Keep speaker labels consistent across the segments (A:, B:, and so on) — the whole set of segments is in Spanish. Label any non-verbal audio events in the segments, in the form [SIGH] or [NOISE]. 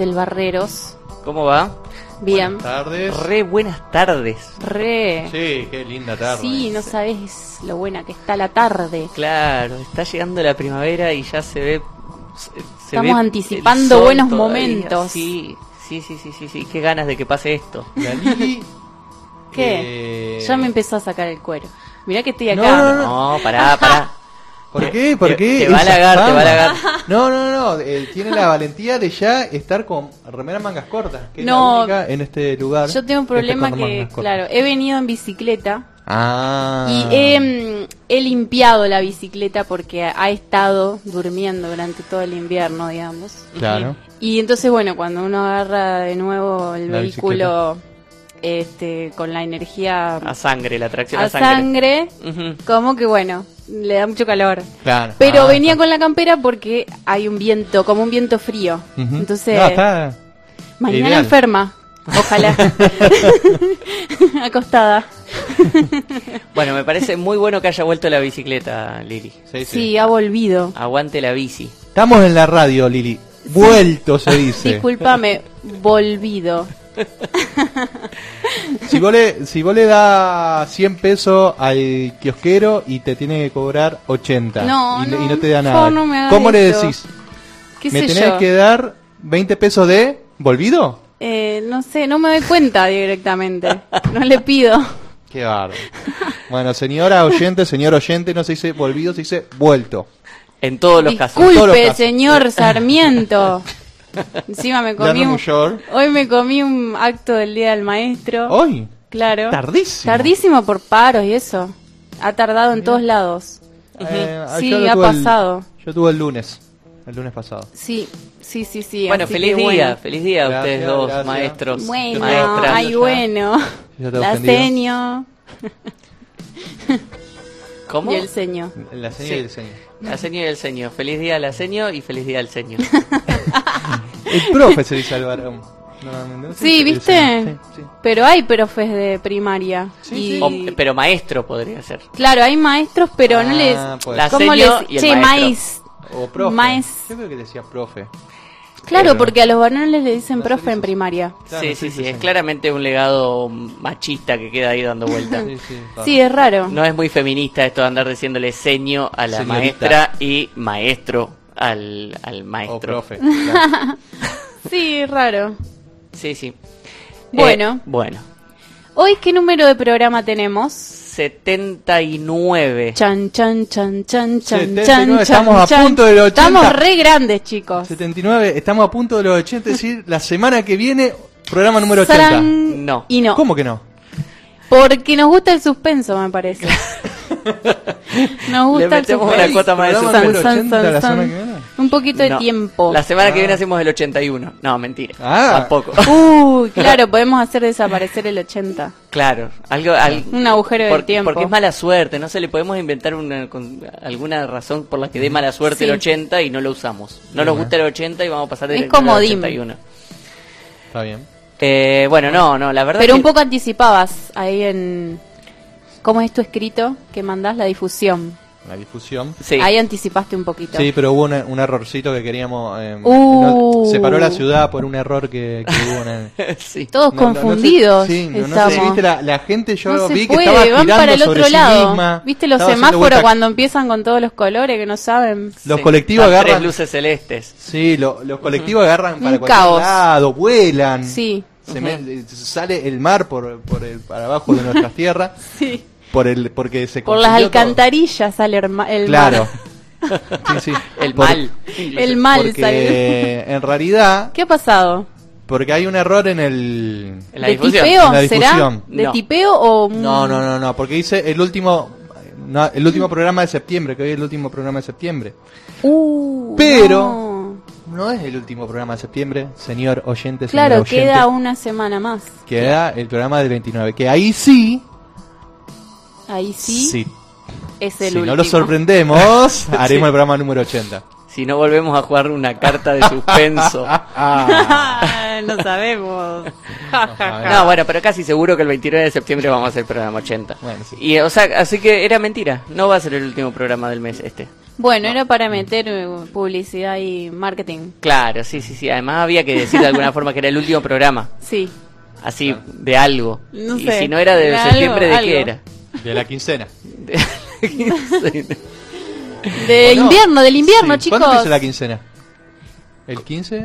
A: el Barreros.
B: ¿Cómo va?
A: Bien.
C: tardes.
B: Re buenas tardes.
A: Re.
C: Sí, qué linda tarde.
A: Sí, no sabes lo buena que está la tarde.
B: Claro, está llegando la primavera y ya se ve. se- se
A: Estamos
B: ve
A: anticipando buenos
B: todavía.
A: momentos.
B: Sí, sí, sí, sí, sí, sí. Qué ganas de que pase esto. [LAUGHS]
C: La Lili.
A: ¿Qué?
C: eh,
A: Ya me empezó a sacar el cuero. Mirá que estoy acá.
C: No, no,
B: No, [LAUGHS] pará, pará.
C: ¿Por qué? ¿Por
B: Te-
C: qué?
B: te va a
C: Esa
B: halagar, te va a halagar.
C: No, no, no. eh, tiene la valentía de ya estar con remera mangas cortas. Que
A: No.
C: es la única en este lugar.
A: Yo tengo un
C: está
A: problema que, claro, he venido en bicicleta
C: Ah.
A: y he, mm, he limpiado la bicicleta porque ha estado durmiendo durante todo el invierno, digamos.
C: Claro.
A: Y entonces, bueno, cuando uno agarra de nuevo el
C: La
A: vehículo este, con la energía
B: A sangre, la atracción
A: a
B: a sangre.
A: como que bueno, le da mucho calor.
C: Claro.
A: Pero
C: Ah,
A: venía
C: está.
A: con la campera porque hay un viento, como un viento frío. Entonces,
C: No, está-
A: mañana
C: ideal.
A: enferma. Ojalá. [LAUGHS] [LAUGHS] Acostada. [LAUGHS]
B: Bueno, me parece muy bueno que haya vuelto la bicicleta, Lili.
C: Sí, sí.
A: Sí, ha volvido.
B: Aguante la bici.
C: Estamos en la radio, Lili. Vuelto se dice.
A: Discúlpame, volvido.
C: Si vos, le, si vos le das 100 pesos al kiosquero y te tiene que cobrar 80
A: No,
C: y,
A: no,
C: y no te da nada,
A: no me
C: ¿cómo le decís?
A: ¿Qué
C: ¿Me
A: sé
C: tenés
A: yo?
C: que dar 20 pesos de volvido?
A: Eh, no sé, no me doy cuenta directamente. No le pido.
C: Qué bárbaro. bueno, señora oyente, señor oyente, no se dice volvido, se dice vuelto.
B: En todos los casos.
A: Disculpe,
C: casos.
A: señor Sarmiento. [LAUGHS] Encima me comí un, hoy me comí un acto del día del maestro.
C: Hoy,
A: Claro.
C: tardísimo.
A: Tardísimo por paros y eso. Ha tardado en todos lados.
C: Eh,
A: Sí,
C: yo lo
A: ha
C: tuve el-
A: pasado.
C: yo tuve el lunes, el lunes pasado.
A: Sí, sí, sí, sí.
B: Bueno, feliz día,
A: bueno.
B: feliz día a
C: Gracias,
B: ustedes dos,
C: gracias.
B: maestros,
A: Bueno,
B: maestras.
A: ay, bueno. La seño
B: ¿Cómo?
A: y el seño.
C: La seña
B: Sí.
C: y el señor.
B: La seño y el señor. Feliz día a la seño y feliz día al señor. [LAUGHS]
C: El profe se dice al varón.
A: Sí, ¿viste?
C: Sí, sí.
A: Pero hay profes de primaria.
C: Sí,
A: y...
B: O- pero maestro podría ser.
A: Claro, hay maestros, pero no les...
C: Ah, pues.
B: La
A: ¿Cómo les...?
B: y el
A: Che,
B: maestro.
A: maíz.
C: O profe.
A: Maes-
C: Yo creo que decía profe.
A: Claro,
C: Pero-
A: porque a los varones le dicen profe en primaria.
C: Claro,
B: sí,
C: sí,
B: sí,
C: sí,
B: sí,
C: sí.
B: Es claramente un legado machista que queda ahí dando vueltas.
C: Sí, sí, claro. [LAUGHS]
A: Sí, es raro.
B: No es muy feminista esto de andar diciéndole seño a la
C: Señorita.
B: maestra y maestro al, al
C: O
B: maestro.
C: profe. claro. [LAUGHS]
A: Sí, raro.
B: Sí, sí.
A: Bueno.
B: Eh, bueno.
A: Hoy, ¿qué número de programa tenemos?
B: 79.
A: Chan, chan, chan, chan, chan,
C: 79,
A: chan,
C: estamos a
A: chan.
C: punto del 80.
A: Estamos re grandes, chicos.
C: 79, estamos a punto de los 80, es decir, la semana que viene, programa número 80.
A: Sarán.
B: No.
A: Y no.
C: ¿Cómo que no?
A: Porque nos gusta el suspenso, me parece. [LAUGHS] nos gusta
B: Le
A: el suspenso.
B: una cuota más de suspenso.
C: 80 la
A: san. Un poquito de
B: No.
A: tiempo.
B: La semana que
C: Ah.
B: viene hacemos el 81. No, mentira.
C: Ah.
B: Tampoco. [LAUGHS]
A: Uy, [LAUGHS] claro, podemos hacer desaparecer el 80.
B: Claro, algo, al-
A: Un agujero del
B: por-
A: tiempo.
B: Porque es mala suerte, no sé, le podemos inventar una, con- alguna razón por la que dé mala suerte
A: Sí.
B: el 80 y no lo usamos. No nos gusta el 80 y vamos a pasar
A: Es comodín.
B: 81.
C: Está bien.
B: Eh, bueno, no, no, la verdad
A: Pero
B: que
A: un poco anticipabas ahí en... ¿Cómo es tu escrito? Que mandás la difusión.
C: La difusión.
B: Sí.
A: Ahí anticipaste un poquito.
C: Sí, pero hubo una- un errorcito que queríamos. eh,
A: Uh.
C: no- se paró la ciudad por un error que, que hubo en el. [LAUGHS]
B: sí.
A: Todos
C: No, no, no sé-
A: confundidos
C: sí, no, no sé viste la, la gente, yo vi que
A: puede,
C: estaba
A: van para el
C: sobre
A: otro
C: sí
A: lado.
C: misma.
A: ¿Viste los semáforos
C: vuelta-
A: cuando empiezan con todos los colores que no saben?
C: Los
B: Sí.
C: colectivos
B: Las
C: agarran.
B: Tres luces celestes.
C: Sí, lo- los colectivos agarran para
A: Un
C: cualquier
A: caos.
C: lado, vuelan.
A: Sí.
C: Se me- sale el mar por, por el, para abajo de nuestras tierras. [LAUGHS]
A: Sí.
C: Por el, porque se
A: Por las
C: todo.
A: alcantarillas sale el, ma- el
C: Claro. [LAUGHS] Sí, sí. [LAUGHS]
B: El
C: Por-
B: mal.
A: El mal
C: Porque
A: sale. [LAUGHS]
C: en realidad,
A: ¿Qué ha pasado?
C: porque hay un error en el.
B: En la
A: ¿De
B: difusión.
A: tipeo
C: En la
A: será? ¿De
B: No.
A: tipeo o...?
C: No, no, no, no, porque dice el último. no, el último programa de septiembre, que hoy es el último programa de septiembre.
A: Uh,
C: Pero-
A: no.
C: No es el último programa de septiembre, señor oyente,
A: Claro,
C: oyente.
A: queda una semana más.
C: Queda el programa del 29, que ahí sí.
A: Ahí sí,
C: sí.
A: es el
C: si
A: último.
C: no lo sorprendemos, [LAUGHS] [LAUGHS] haremos el programa número 80.
B: Si no volvemos a jugar una carta de suspenso. [LAUGHS]
C: Ah,
A: no sabemos.
B: No, bueno, pero casi seguro que el 29 de septiembre vamos a hacer el programa 80.
C: Bueno, sí.
B: Y, o sea, así que era mentira. No va a ser el último programa del mes este.
A: Bueno, era para meter eh, publicidad y marketing.
B: Claro, sí, sí, sí. Además había que decir de alguna forma que era el último programa.
A: Sí.
B: Así, de algo.
A: No
B: y
A: sé,
B: si no era de
A: de algo,
B: septiembre, ¿de qué
A: algo.
B: era?
C: De la quincena.
B: De- [LAUGHS]
A: De
C: ¿O no?
A: invierno, del invierno,
C: Sí,
A: chicos.
C: ¿Cuándo empieza la quincena? ¿El 15?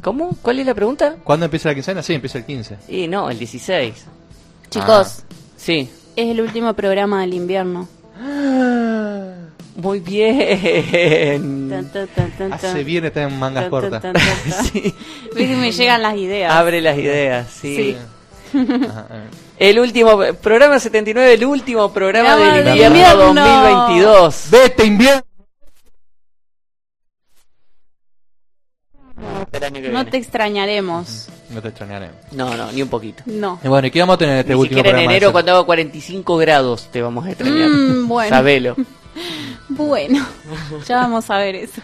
B: ¿Cómo? ¿Cuál es la pregunta?
C: ¿Cuándo empieza la quincena? Sí, empieza el 15.
B: Y no, el 16.
A: Chicos,
B: Sí.
A: es el último programa del invierno.
B: Muy bien.
A: Tan, tan, tan,
C: Hace bien estar en mangas cortas. [LAUGHS]
B: Sí.
A: Me llegan las ideas.
B: Abre las ideas, sí.
A: Sí.
C: Ajá.
B: El último, programa 79, el último programa del invierno,
A: invierno.
B: 2022.
C: ¡Vete, invierno!
A: No te extrañaremos.
C: No te extrañaré.
B: No, no, ni un poquito.
A: No.
C: Y bueno, ¿y qué vamos a tener en este
B: Ni
C: último
B: en
C: programa? de
B: enero cuando hago 45 grados te vamos a extrañar.
A: Mm, bueno.
B: Sabelo. [LAUGHS]
A: Bueno, ya vamos a ver eso.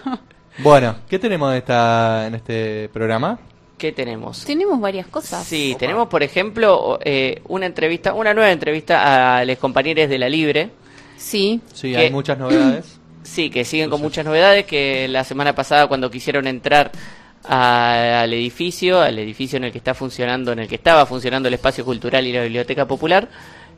C: Bueno, ¿qué tenemos en, esta, en este programa?
B: ¿Qué tenemos?
A: Tenemos varias cosas.
B: Sí, tenemos por ejemplo eh, una entrevista, una nueva entrevista a los compañeros de la Libre.
A: Sí.
C: Sí, hay muchas novedades. [CLEARS THROAT]
B: Sí, que siguen con muchas novedades, que la semana pasada cuando quisieron entrar a- al edificio, al edificio en el que está funcionando, en el que estaba funcionando el espacio cultural y la biblioteca popular,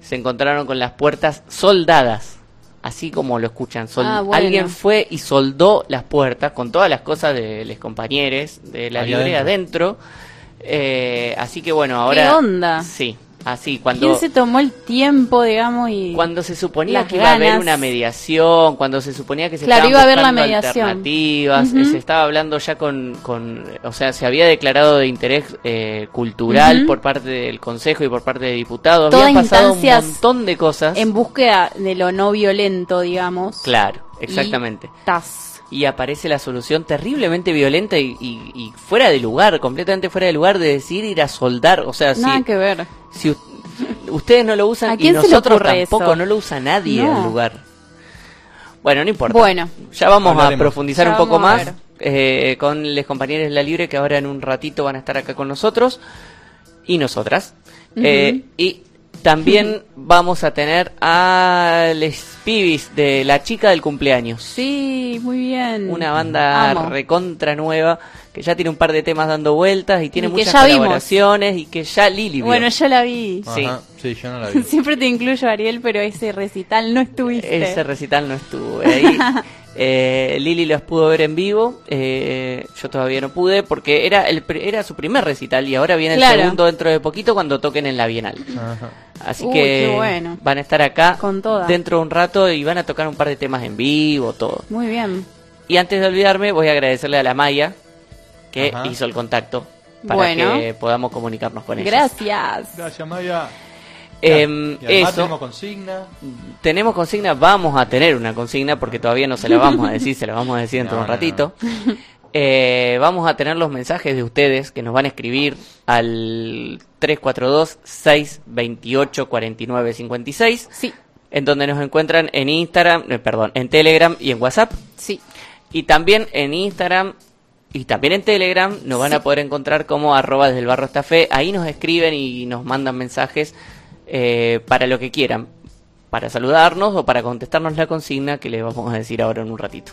B: se encontraron con las puertas soldadas, así como lo escuchan. Sol-
A: Ah, bueno.
B: Alguien fue y soldó las puertas con todas las cosas de los compañeros de la
C: Ahí
B: libre
C: adentro.
B: adentro. Eh, así que bueno, ahora...
A: onda?
B: Sí, así cuando...
A: ¿Quién se tomó el tiempo, digamos, y
B: Cuando se suponía que iba a haber
A: ganas.
B: una mediación, cuando se suponía que se
A: Claro,
B: estaban
A: iba a la
B: buscando
A: mediación.
B: alternativas,
A: Ujú.
B: eh, se estaba hablando ya con, con, o sea, se había declarado de interés eh, cultural
A: Ujú.
B: por parte del Consejo y por parte de diputados,
A: Todas
B: habían pasado un montón de cosas.
A: en búsqueda de lo no violento, digamos?
B: Claro, exactamente.
A: Y tas.
B: Y aparece la solución terriblemente violenta y, y- y fuera de lugar, completamente fuera de lugar de decir ir a soldar, o sea,
A: Nada
B: si,
A: que ver.
B: si ustedes no lo
A: ¿A
B: usan y
A: quién se le
B: nosotros tampoco,
A: eso?
B: no lo usa nadie
A: No.
B: al lugar. Bueno, no importa.
A: Bueno.
B: Ya vamos
C: Hablaremos.
B: a profundizar
A: Ya
B: un poco
A: a
B: más eh, con los compañeros de la Libre que ahora en un ratito van a estar acá con nosotros y nosotras. Eh, y también vamos a tener a les pibis de La Chica del Cumpleaños.
A: Sí, muy bien.
B: Una banda
A: Amo.
B: recontra nueva que ya tiene un par de temas dando vueltas y tiene
A: Y
B: muchas
A: vimos.
B: colaboraciones y que ya Lili vio.
A: Bueno, yo la vi.
B: Sí.
C: Ajá, sí, yo no la [LAUGHS] vi.
A: Siempre te incluyo, Ariel, pero ese recital no estuviste.
B: Ese recital no estuve ahí. [LAUGHS] Eh, Lili los pudo ver en vivo. eh, yo todavía no pude porque era el era su primer recital y ahora viene
A: Claro.
B: el segundo dentro de poquito cuando toquen en la Bienal.
C: Ajá.
B: Así
A: Uy,
B: que
A: bueno.
B: van a estar acá
A: Con toda.
B: dentro de un rato y van a tocar un par de temas en vivo, todo.
A: Muy bien.
B: Y antes de olvidarme, voy a agradecerle a la Maya que
C: Ajá.
B: hizo el contacto para
A: Bueno.
B: que podamos comunicarnos con ella.
A: Gracias.
C: Gracias, Maya.
B: Em,
C: Y además
B: eso.
C: tenemos consigna.
B: Tenemos consigna, vamos a tener una consigna porque todavía no se la vamos a decir, se la vamos a decir dentro de
C: No,
B: un
C: no,
B: ratito. [LAUGHS] Eh, vamos a tener los mensajes de ustedes que nos van a escribir al 342-628-4956.
A: Sí.
B: En donde nos encuentran en Instagram, eh, perdón, en Telegram y en WhatsApp.
A: Sí.
B: Y también en Instagram y también en Telegram nos van a poder encontrar como arroba desde el barro hasta fe. Ahí nos escriben y nos mandan mensajes eh, para lo que quieran.
D: Para saludarnos o para contestarnos la consigna que les vamos a decir ahora en un ratito.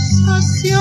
E: Estación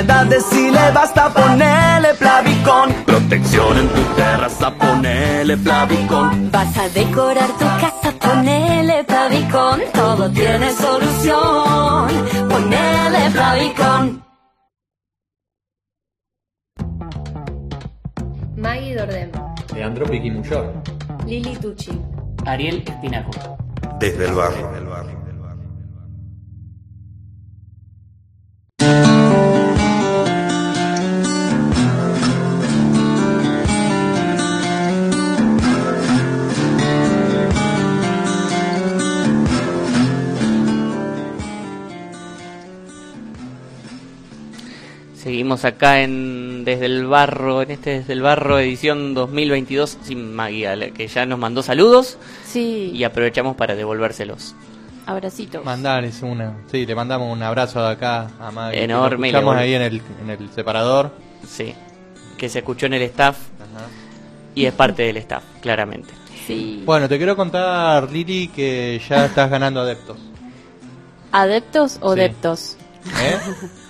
E: Humedad decile basta ponerle Plavicón. Protección en tu terraza, ponele Plavicón.
F: Vas a decorar tu casa, ponele Plavicón. Todo tiene solución. Ponele Plavicón.
G: Maggie Dordem.
C: Leandro Piquimuyor.
A: Lili Tucci.
B: Ariel Espinaco.
H: Desde el barrio.
B: Seguimos acá en Desde el Barro, en este Desde el Barro edición 2022 sin Maggie, a la que ya nos mandó saludos
A: Sí,
B: y aprovechamos para devolvérselos.
A: abracitos.
C: Mandales una. Sí, le mandamos un abrazo de acá a lo
B: Enorme, vol-
C: ahí en el, en el separador.
B: Sí, que se escuchó en el staff y es parte del staff, claramente.
A: Sí.
C: Bueno, te quiero contar, Lili, que ya estás ganando adeptos.
A: ¿Adeptos o
C: Sí.
A: deptos?
C: ¿Eh?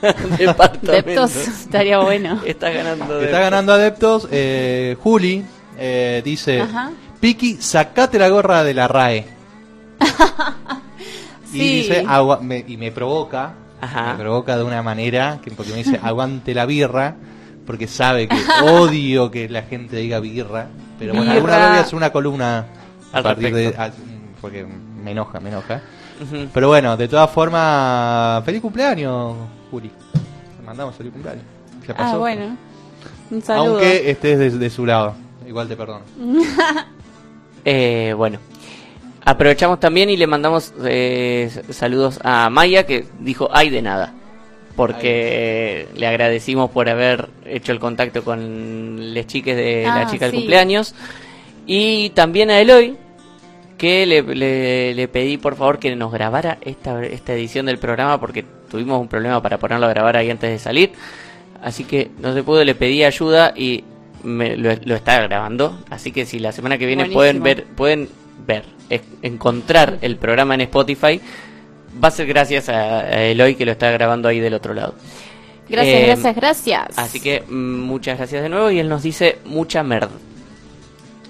C: [LAUGHS]
B: Departamento.
A: Deptos estaría bueno.
B: Está ganando. de-
C: Está ganando adeptos. Eh, Juli eh, dice:
A: Ajá.
C: Piki, sacate la gorra de la RAE. [LAUGHS] Y dice, agua, me- y me provoca,
B: Ajá.
C: me provoca de una manera, que, porque me dice, [LAUGHS] aguante la birra, porque sabe que odio que la gente diga birra. Pero bueno,
A: Birra.
C: alguna vez voy a hacer una columna a
B: Al
C: partir de...
B: respecto.
C: a- porque me enoja, me enoja. Pero bueno, de todas formas, feliz cumpleaños, Juli. Te mandamos feliz cumpleaños. Ya pasó.
A: Ah, bueno. Un saludo.
C: Aunque estés de, de su lado. Igual te perdono. [LAUGHS]
B: Eh, bueno, aprovechamos también y le mandamos eh, saludos a Maya que dijo ay de nada. Porque le agradecimos por haber hecho el contacto con las chiques de la
A: Ah,
B: chica del
A: sí.
B: cumpleaños. Y también a Eloy, que le, le- le pedí por favor que nos grabara esta, esta edición del programa porque tuvimos un problema para ponerlo a grabar ahí antes de salir. Así que no se pudo, le pedí ayuda y me, lo, lo está grabando. Así que si la semana que viene pueden ver, pueden ver, es- encontrar el programa en Spotify, va a ser gracias a, a Eloy que lo está grabando ahí del otro lado.
A: Gracias,
B: Eh,
A: gracias, gracias.
B: Así que mm, muchas gracias de nuevo y él nos dice mucha merda.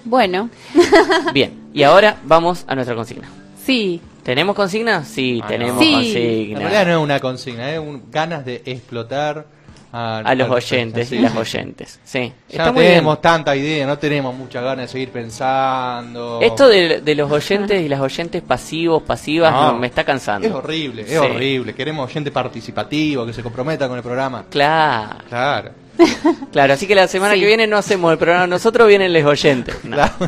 A: Bueno, [LAUGHS]
B: Bien, y ahora vamos a nuestra consigna.
A: sí.
B: ¿Tenemos consigna? Sí,
C: Ah,
B: tenemos
A: Sí.
C: En
B: consigna.
C: realidad no es una consigna, es un- ganas de explotar a,
B: A los oyentes
C: sí,
B: y las
C: sí.
B: oyentes. Sí,
C: Ya
B: está
C: no
B: bien.
C: tenemos tanta idea, no tenemos muchas ganas de seguir pensando.
B: Esto de, de los oyentes y las oyentes pasivos, pasivas,
C: No.
B: no, me está cansando.
C: Es horrible, es
B: Sí.
C: horrible. Queremos oyente participativo, que se comprometa con el programa.
B: Claro,
C: Claro. [LAUGHS]
B: claro. Así que la semana
A: Sí.
B: que viene no hacemos el programa nosotros, vienen los oyentes. [LAUGHS] No.
C: Claro. [LAUGHS]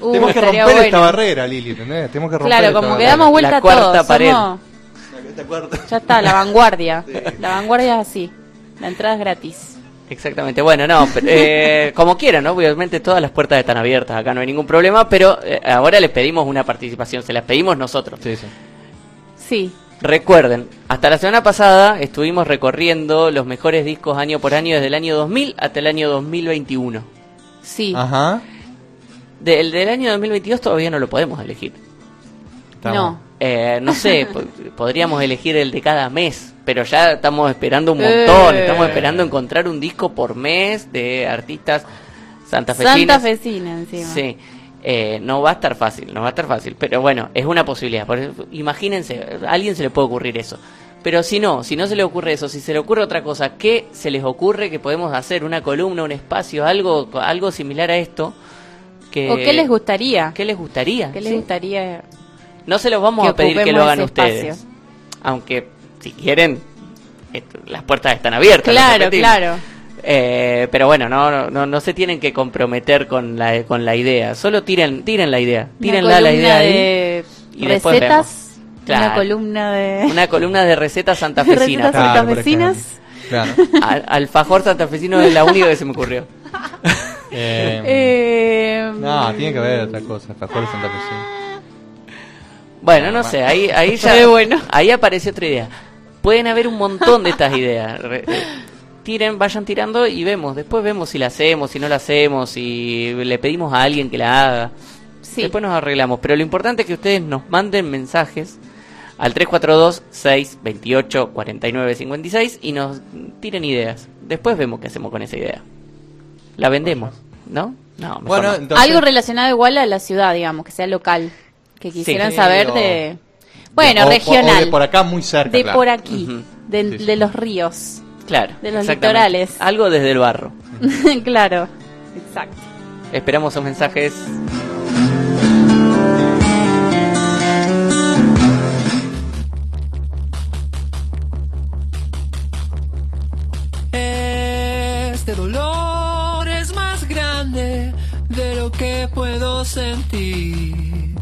A: Uh,
C: Tenemos que romper esta barrera, Lili, ¿entendés? Tenemos que romper
A: Claro,
C: esta
A: como que
C: barrera.
A: damos vuelta
B: La
A: a
B: cuarta pared.
A: somos-. Ya está, la vanguardia. La vanguardia es así. La entrada es gratis.
B: Exactamente, bueno, no, pero, eh, como quieran, ¿no? Obviamente todas las puertas están abiertas, acá no hay ningún problema, pero eh, ahora les pedimos una participación, se las pedimos nosotros.
C: Sí, sí.
A: Sí.
B: Recuerden, hasta la semana pasada estuvimos recorriendo los mejores discos año por año desde el año 2000 hasta el año 2021.
A: Sí.
C: Ajá.
B: Del del año 2022 todavía no lo podemos elegir.
C: Estamos-
A: No.
B: Eh, no sé, po- [LAUGHS] podríamos elegir el de cada mes, pero ya estamos esperando un montón,
A: Eh.
B: estamos esperando encontrar un disco por mes de artistas santafesinos.
A: Santa Fecina encima.
B: Sí, eh, no va a estar fácil, no va a estar fácil, pero bueno, es una posibilidad. Por imagínense, a alguien se le puede ocurrir eso. Pero si no, si no se le ocurre eso, si se le ocurre otra cosa, ¿qué se les ocurre que podemos hacer? ¿Una columna, un espacio, algo, algo similar a esto? Que,
A: ¿O qué les gustaría?
B: ¿Qué les gustaría?
A: ¿Qué les
B: Sí.
A: gustaría?
B: No se los vamos a pedir que lo hagan ustedes.
A: espacio?
B: Aunque, si quieren, esto- las puertas están abiertas.
A: Claro, claro.
B: Eh, pero bueno, no, no, no se tienen que comprometer con la, con la idea. Solo tiren, tiren la idea. Tírenla la idea ahí. y después
A: recetas.
B: Claro.
A: Una columna de
B: Una columna de recetas santafesinas. [LAUGHS]
A: recetas
C: Claro,
A: santafesinas.
C: Claro. [LAUGHS]
B: Al- alfajor santafesino es la única que se me ocurrió. [LAUGHS]
C: Eh,
A: Eh,
C: no, tiene que haber otra cosa. Alfajores Santa Fe.
B: Bueno, no sé, ahí, ahí ya.
A: Bueno.
B: Ahí apareció otra idea. Pueden haber un montón de estas ideas. Re- tiren, vayan tirando y vemos. Después vemos si la hacemos, si no la hacemos, si le pedimos a alguien que la haga.
A: Sí.
B: Después nos arreglamos. Pero lo importante es que ustedes nos manden mensajes al 342-628-4956 y nos tiren ideas. Después vemos qué hacemos con esa idea. La vendemos, ¿no? No, mejor
C: Bueno,
B: no.
C: entonces,
A: Algo relacionado igual a la ciudad, digamos, que sea local. Que quisieran
C: Sí,
A: saber
C: o-
A: de... Bueno,
C: o-
A: regional.
C: O de por acá muy cerca.
A: de
C: claro.
A: por aquí,
B: Ujú.
A: de,
C: Sí, sí.
A: de los ríos.
B: Claro.
A: de los litorales.
B: Algo desde el barro. [LAUGHS]
A: claro, exacto.
B: Esperamos sus mensajes.
I: Este dolor es más grande de lo que puedo sentir.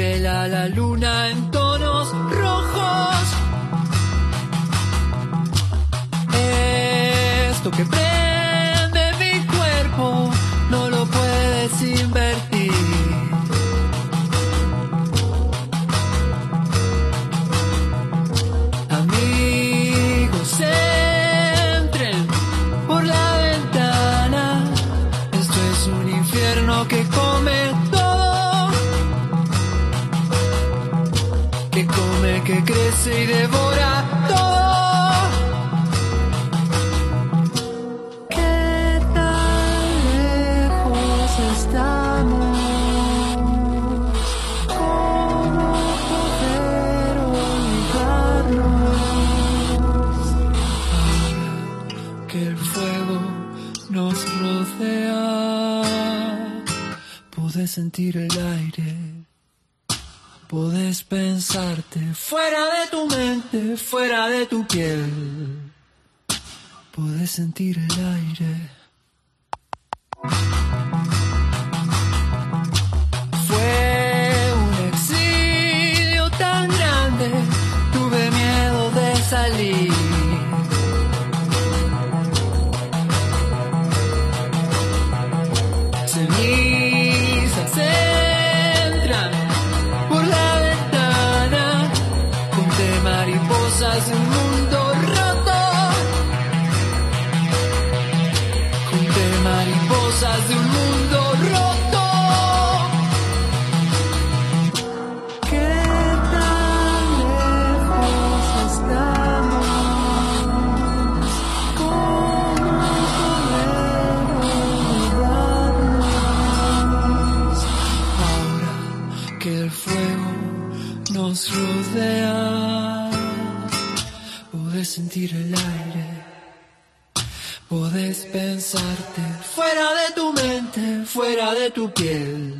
I: Vela la luna en tonos rojos. Esto que y devora todo. ¿Qué tan lejos estamos? ¿Cómo poder olvidarnos? Que el fuego nos rodea, puedes sentir el aire. Fuera de tu piel. Puedes sentir el aire. Sentir el aire. Puedes pensarte fuera de tu mente, fuera de tu piel.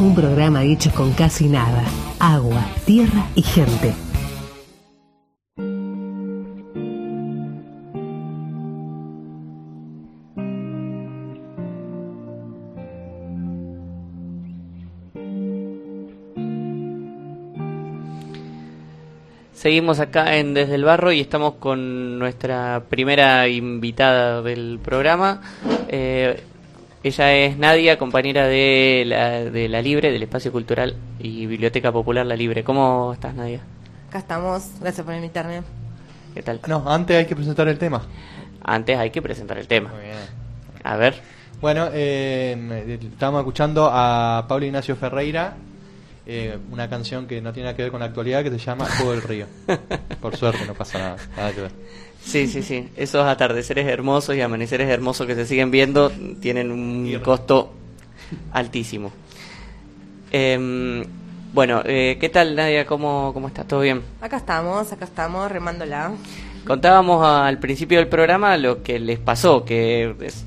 H: Un programa hecho con casi nada. Agua, tierra y gente.
B: Seguimos acá en Desde el Barro y estamos con nuestra primera invitada del programa. Eh, ella es Nadia, compañera de la, de la Libre, del Espacio Cultural y Biblioteca Popular La Libre. ¿Cómo estás, Nadia?
G: Acá estamos, gracias por invitarme.
B: ¿Qué tal?
C: No, antes hay que presentar el tema.
B: Antes hay que presentar el tema.
C: Muy bien.
B: A ver.
C: Bueno, eh, estamos escuchando a Pablo Ignacio Ferreira, eh, una canción que no tiene nada que ver con la actualidad que se llama Juego del Río. [LAUGHS] Por suerte no pasa nada, nada que ver.
B: Sí, sí, sí. Esos atardeceres hermosos y amaneceres hermosos que se siguen viendo tienen un costo altísimo. Em, bueno, eh, ¿qué tal, Nadia? ¿Cómo, ¿Cómo estás? ¿Todo bien?
G: Acá estamos, acá estamos, remándola.
B: Contábamos al principio del programa lo que les pasó, que es-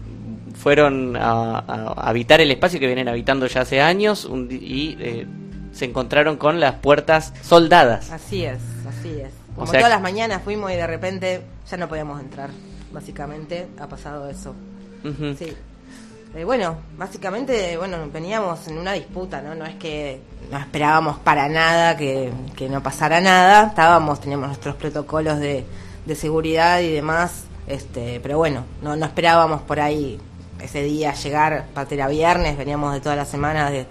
B: fueron a, a habitar el espacio que vienen habitando ya hace años un y eh, se encontraron con las puertas soldadas.
G: Así es, así es.
B: O
G: Como
B: sea
G: todas las mañanas fuimos y de repente ya no podíamos entrar. Básicamente ha pasado eso. Sí. Eh, bueno, básicamente, bueno, veníamos en una disputa, ¿no? No es que no esperábamos para nada que, que no pasara nada. Estábamos, teníamos nuestros protocolos de, de seguridad y demás. Este, pero bueno, no, no esperábamos por ahí ese día llegar, aparte era viernes, veníamos de toda la semana de,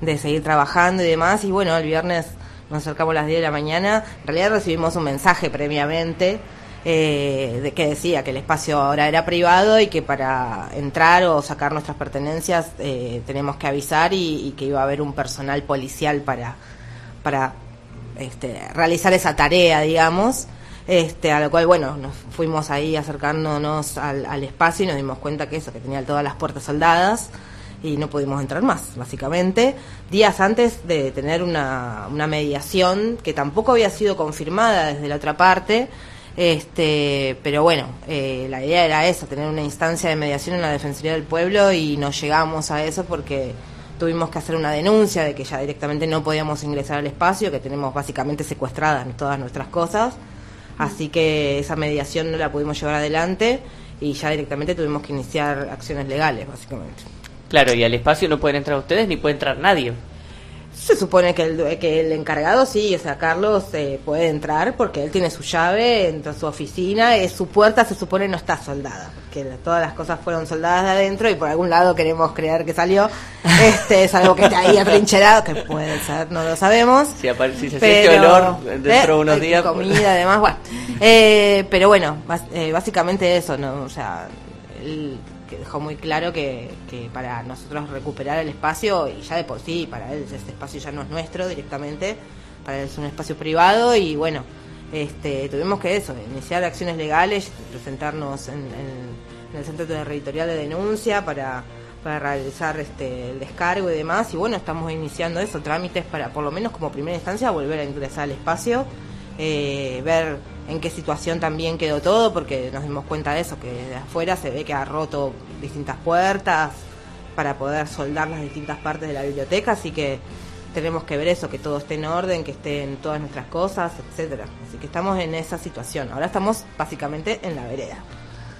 G: de seguir trabajando y demás. Y bueno, el viernes nos acercamos a las 10 de la mañana. En realidad recibimos un mensaje previamente eh, de que decía que el espacio ahora era privado y que para entrar o sacar nuestras pertenencias eh, tenemos que avisar y, que iba a haber un personal policial para, para este, realizar esa tarea, digamos. Este, a lo cual, bueno, nos fuimos ahí acercándonos al, al espacio y nos dimos cuenta que eso, que tenía todas las puertas soldadas y no pudimos entrar más, básicamente. Días antes de tener una, una mediación que tampoco había sido confirmada desde la otra parte, este, pero bueno, eh, la idea era esa, tener una instancia de mediación en la Defensoría del Pueblo y no llegamos a eso porque tuvimos que hacer una denuncia de que ya directamente no podíamos ingresar al espacio, que tenemos básicamente secuestradas todas nuestras cosas. Así que esa mediación no la pudimos llevar adelante y ya directamente tuvimos que iniciar acciones legales, básicamente.
B: Claro, y al espacio no pueden entrar ustedes ni puede entrar nadie.
G: Se supone que el, que el encargado sí, o sea, Carlos eh, puede entrar porque él tiene su llave, entra a su oficina, eh, su puerta se supone no está soldada, porque todas las cosas fueron soldadas de adentro y por algún lado queremos creer que salió. [LAUGHS] Este es algo que está ahí atrincherado, que puede ser, no lo sabemos.
B: Si, si se
G: Pero-
B: siente olor dentro
G: eh,
B: de unos días.
G: comida además bueno [LAUGHS] Eh, pero bueno eh, básicamente eso no o sea él que dejó muy claro que, que para nosotros recuperar el espacio y ya de por sí para él este espacio ya no es nuestro directamente para él es un espacio privado y bueno este tuvimos que eso iniciar acciones legales presentarnos en, en- en el centro territorial de denuncia para para realizar este el descargo y demás y bueno estamos iniciando eso trámites para por lo menos como primera instancia volver a ingresar al espacio eh, ver en qué situación también quedó todo porque nos dimos cuenta de eso que de afuera se ve que ha roto distintas puertas para poder soldar las distintas partes de la biblioteca así que tenemos que ver eso que todo esté en orden que estén todas nuestras cosas etcétera así que estamos en esa situación ahora estamos básicamente en la vereda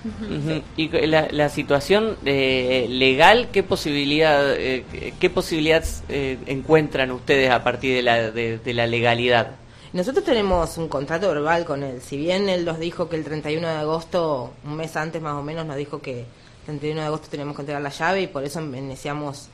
B: Ujú. Y cu- la, la situación eh, legal, ¿qué posibilidad, eh, qué posibilidad eh, encuentran ustedes a partir de la, de, de la legalidad?
G: Nosotros tenemos un contrato verbal con él. Si bien él nos dijo que el 31 de agosto, un mes antes más o menos, nos dijo que el 31 de agosto tenemos que entregar la llave y por eso iniciamos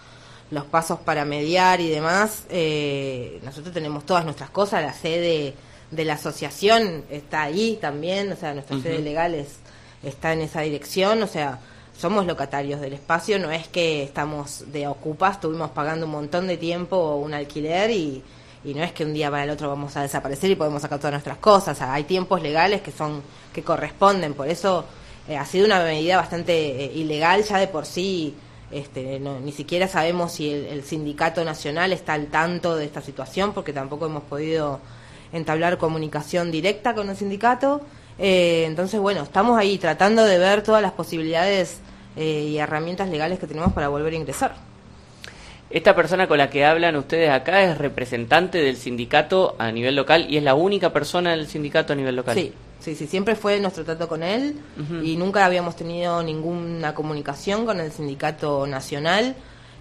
G: los pasos para mediar y demás. Eh, nosotros tenemos todas nuestras cosas, la sede de la asociación está ahí también, o sea, nuestra sede legal es, está en esa dirección, o sea, somos locatarios del espacio, no es que estamos de ocupas, estuvimos pagando un montón de tiempo un alquiler y, y no es que un día para el otro vamos a desaparecer y podemos sacar todas nuestras cosas, hay tiempos legales que son que corresponden, por eso eh, ha sido una medida bastante eh, ilegal ya de por sí. Este, ni siquiera sabemos si el, el sindicato nacional está al tanto de esta situación porque tampoco hemos podido entablar comunicación directa con el sindicato. Eh, entonces, bueno, estamos ahí tratando de ver todas las posibilidades eh, y herramientas legales que tenemos para volver a ingresar.
B: Esta persona con la que hablan ustedes acá es representante del sindicato a nivel local y es la única persona del sindicato a nivel local.
G: Sí, sí, sí, siempre fue nuestro trato con él y nunca habíamos tenido ninguna comunicación con el sindicato nacional.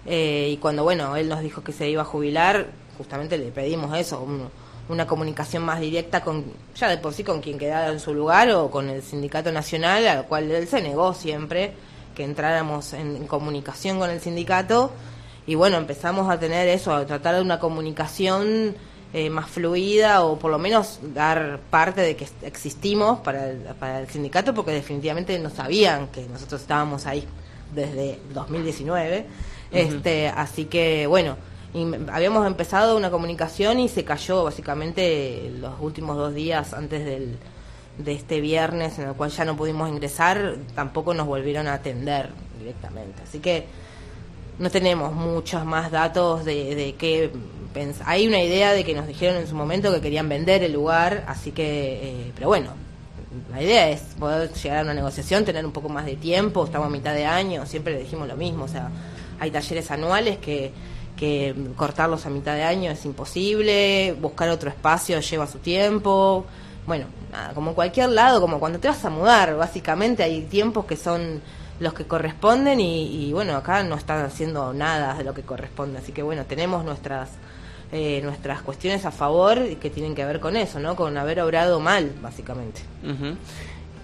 G: Eh, y cuando, bueno, él nos dijo que se iba a jubilar, justamente le pedimos eso, un- una comunicación más directa con, ya de por sí con quien quedara en su lugar o con el sindicato nacional, al cual él se negó siempre que entráramos en, en comunicación con el sindicato. Y bueno, empezamos a tener eso, a tratar de una comunicación eh, más fluida o por lo menos dar parte de que existimos para el, para el sindicato porque definitivamente no sabían que nosotros estábamos ahí desde 2019. este Así que bueno, y habíamos empezado una comunicación y se cayó básicamente los últimos dos días antes del, de este viernes en el cual ya no pudimos ingresar, tampoco nos volvieron a atender directamente. Así que no tenemos muchos más datos de, de qué Hay una idea de que nos dijeron en su momento que querían vender el lugar, así que, eh, pero bueno, la idea es poder llegar a una negociación, tener un poco más de tiempo, estamos a mitad de año, siempre le dijimos lo mismo, o sea, hay talleres anuales que, que cortarlos a mitad de año es imposible, buscar otro espacio lleva su tiempo, bueno, nada, como cualquier lado, como cuando te vas a mudar, básicamente hay tiempos que son los que corresponden y, y, bueno, acá no están haciendo nada de lo que corresponde, así que bueno, tenemos nuestras eh, nuestras cuestiones a favor que tienen que ver con eso, ¿no? Con haber obrado mal, básicamente.
B: Ujú.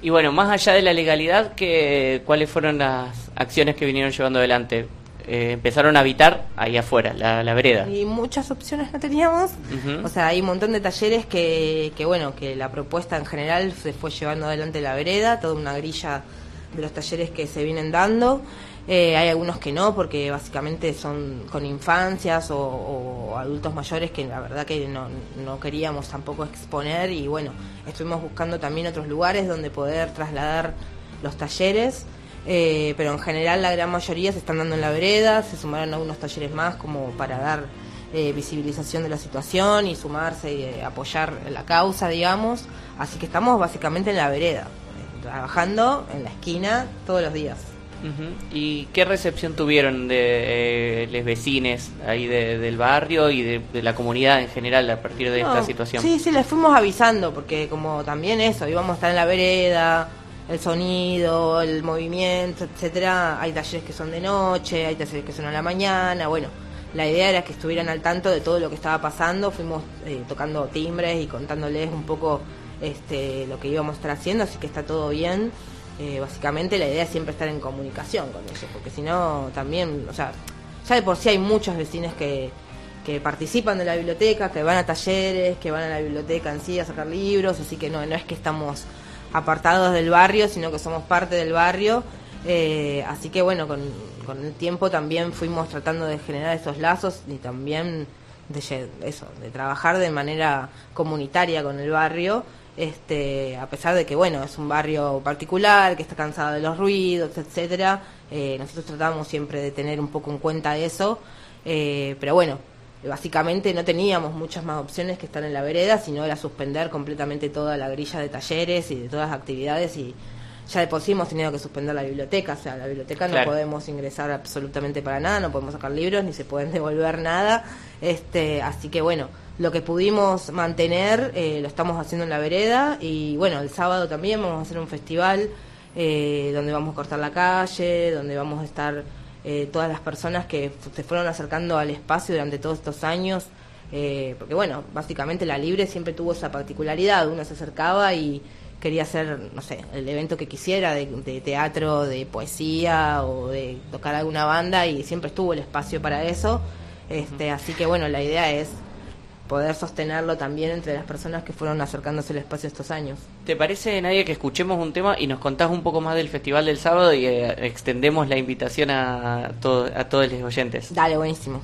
B: Y bueno, más allá de la legalidad, ¿qué, ¿cuáles fueron las acciones que vinieron llevando adelante? Eh, empezaron a habitar ahí afuera, la, la vereda.
G: Y muchas opciones no teníamos. O sea, hay un montón de talleres que, que, bueno, que la propuesta en general se fue llevando adelante la vereda, toda una grilla de los talleres que se vienen dando. Eh, hay algunos que no, porque básicamente son con infancias o, o adultos mayores que la verdad que no, no queríamos tampoco exponer y bueno, estuvimos buscando también otros lugares donde poder trasladar los talleres. Eh, pero en general la gran mayoría se están dando en la vereda, se sumaron algunos talleres más como para dar eh, visibilización de la situación y sumarse y eh, apoyar la causa, digamos. Así que estamos básicamente en la vereda, trabajando en la esquina todos los días.
B: ¿Y qué recepción tuvieron de eh, los vecines ahí de- del barrio y de, de la comunidad en general a partir de esta situación?
G: Sí, sí, les fuimos avisando, porque como también eso, íbamos a estar en la vereda, el sonido, el movimiento, etcétera. Hay talleres que son de noche, hay talleres que son a la mañana, bueno. La idea era que estuvieran al tanto de todo lo que estaba pasando, fuimos eh, tocando timbres y contándoles un poco este, lo que íbamos a estar haciendo, así que está todo bien. Eh, básicamente la idea es siempre estar en comunicación con ellos, porque si no también, o sea, ya de por sí hay muchos vecinos que, que participan de la biblioteca, que van a talleres, que van a la biblioteca en sí a sacar libros, así que no, no es que estamos apartados del barrio, sino que somos parte del barrio. Eh, así que bueno, con, con el tiempo también fuimos tratando de generar esos lazos y también de eso, de trabajar de manera comunitaria con el barrio, este, a pesar de que bueno, es un barrio particular, que está cansado de los ruidos, etcétera, eh, nosotros tratamos siempre de tener un poco en cuenta eso, eh, pero bueno, básicamente no teníamos muchas más opciones que estar en la vereda, sino era suspender completamente toda la grilla de talleres y de todas las actividades y ya de por sí hemos tenido que suspender la biblioteca, o sea, la biblioteca
B: Claro.
G: no podemos ingresar absolutamente para nada, no podemos sacar libros ni se pueden [LAUGHS] devolver nada, este, así que bueno, lo que pudimos mantener eh, lo estamos haciendo en la vereda y bueno, el sábado también vamos a hacer un festival eh, donde vamos a cortar la calle, donde vamos a estar eh, todas las personas que se fueron acercando al espacio durante todos estos años, eh, porque bueno, básicamente la Libre siempre tuvo esa particularidad, uno se acercaba y quería hacer, no sé, el evento que quisiera, de, de teatro, de poesía o de tocar alguna banda y siempre estuvo el espacio para eso, este, así que bueno, la idea es
J: poder sostenerlo también entre las personas que fueron acercándose al espacio estos años.
B: ¿Te parece, Nadia, que escuchemos un tema y nos contás un poco más del festival del sábado y eh, extendemos la invitación a, to- a todos los oyentes?
J: Dale, buenísimo.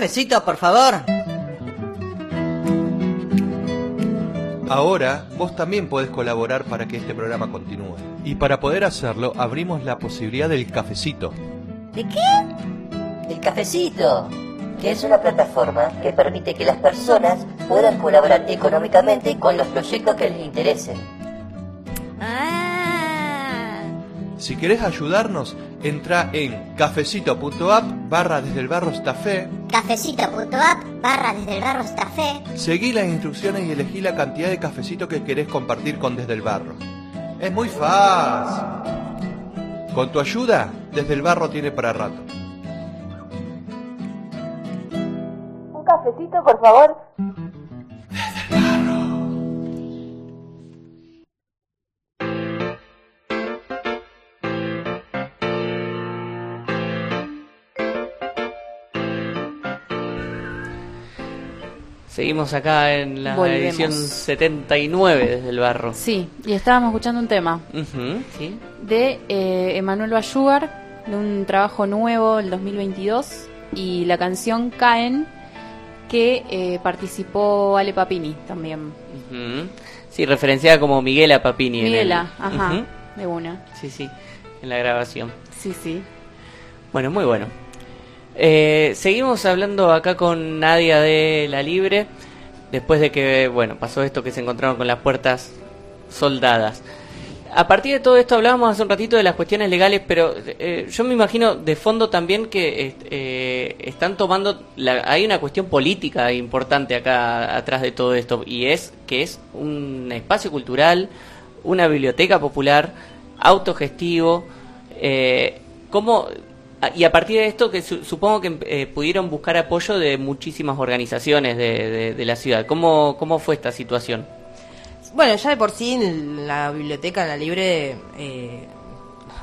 J: Cafecito, por favor.
C: Ahora vos también podés colaborar para que este programa continúe. Y para poder hacerlo abrimos la posibilidad del cafecito.
K: ¿De qué? El cafecito, que es una plataforma que permite que las personas puedan colaborar económicamente con los proyectos que les interesen.
L: Ah,
C: Si querés ayudarnos, Entra en cafecito.app barra desde el barro Stafé,
M: Cafecito.app barra desde el barro Stafé.
C: seguí las instrucciones y elegí la cantidad de cafecito que querés compartir con Desde el Barro. Es muy fácil. Con tu ayuda, Desde el Barro tiene para rato.
G: Un cafecito, por favor.
B: Seguimos acá en la
A: Volvemos.
B: edición 79 desde el barro.
A: Sí, y estábamos escuchando un tema
B: sí.
A: de eh, Emanuel Bayugar, de un trabajo nuevo, el 2022, y la canción Caen, que eh, participó Ale Papini también.
B: Ujú. Sí, referenciada como Miguela Papini. en el-
A: Miguela, ajá, de una.
B: Sí, sí, en la grabación.
A: Sí, sí.
B: Bueno, muy bueno. Eh, seguimos hablando acá con Nadia de La Libre, después de que, bueno, pasó esto que se encontraron con las puertas soldadas. A partir de todo esto hablábamos hace un ratito de las cuestiones legales, pero eh, yo me imagino de fondo también que eh, están tomando, la- hay una cuestión política importante acá atrás de todo esto, y es que es un espacio cultural, una biblioteca popular, autogestivo, eh, ¿cómo, y a partir de esto que su- supongo que eh, pudieron buscar apoyo de muchísimas organizaciones de, de- la ciudad. ¿Cómo, ¿Cómo fue esta situación?
G: Bueno, ya de por sí la biblioteca, la libre, eh,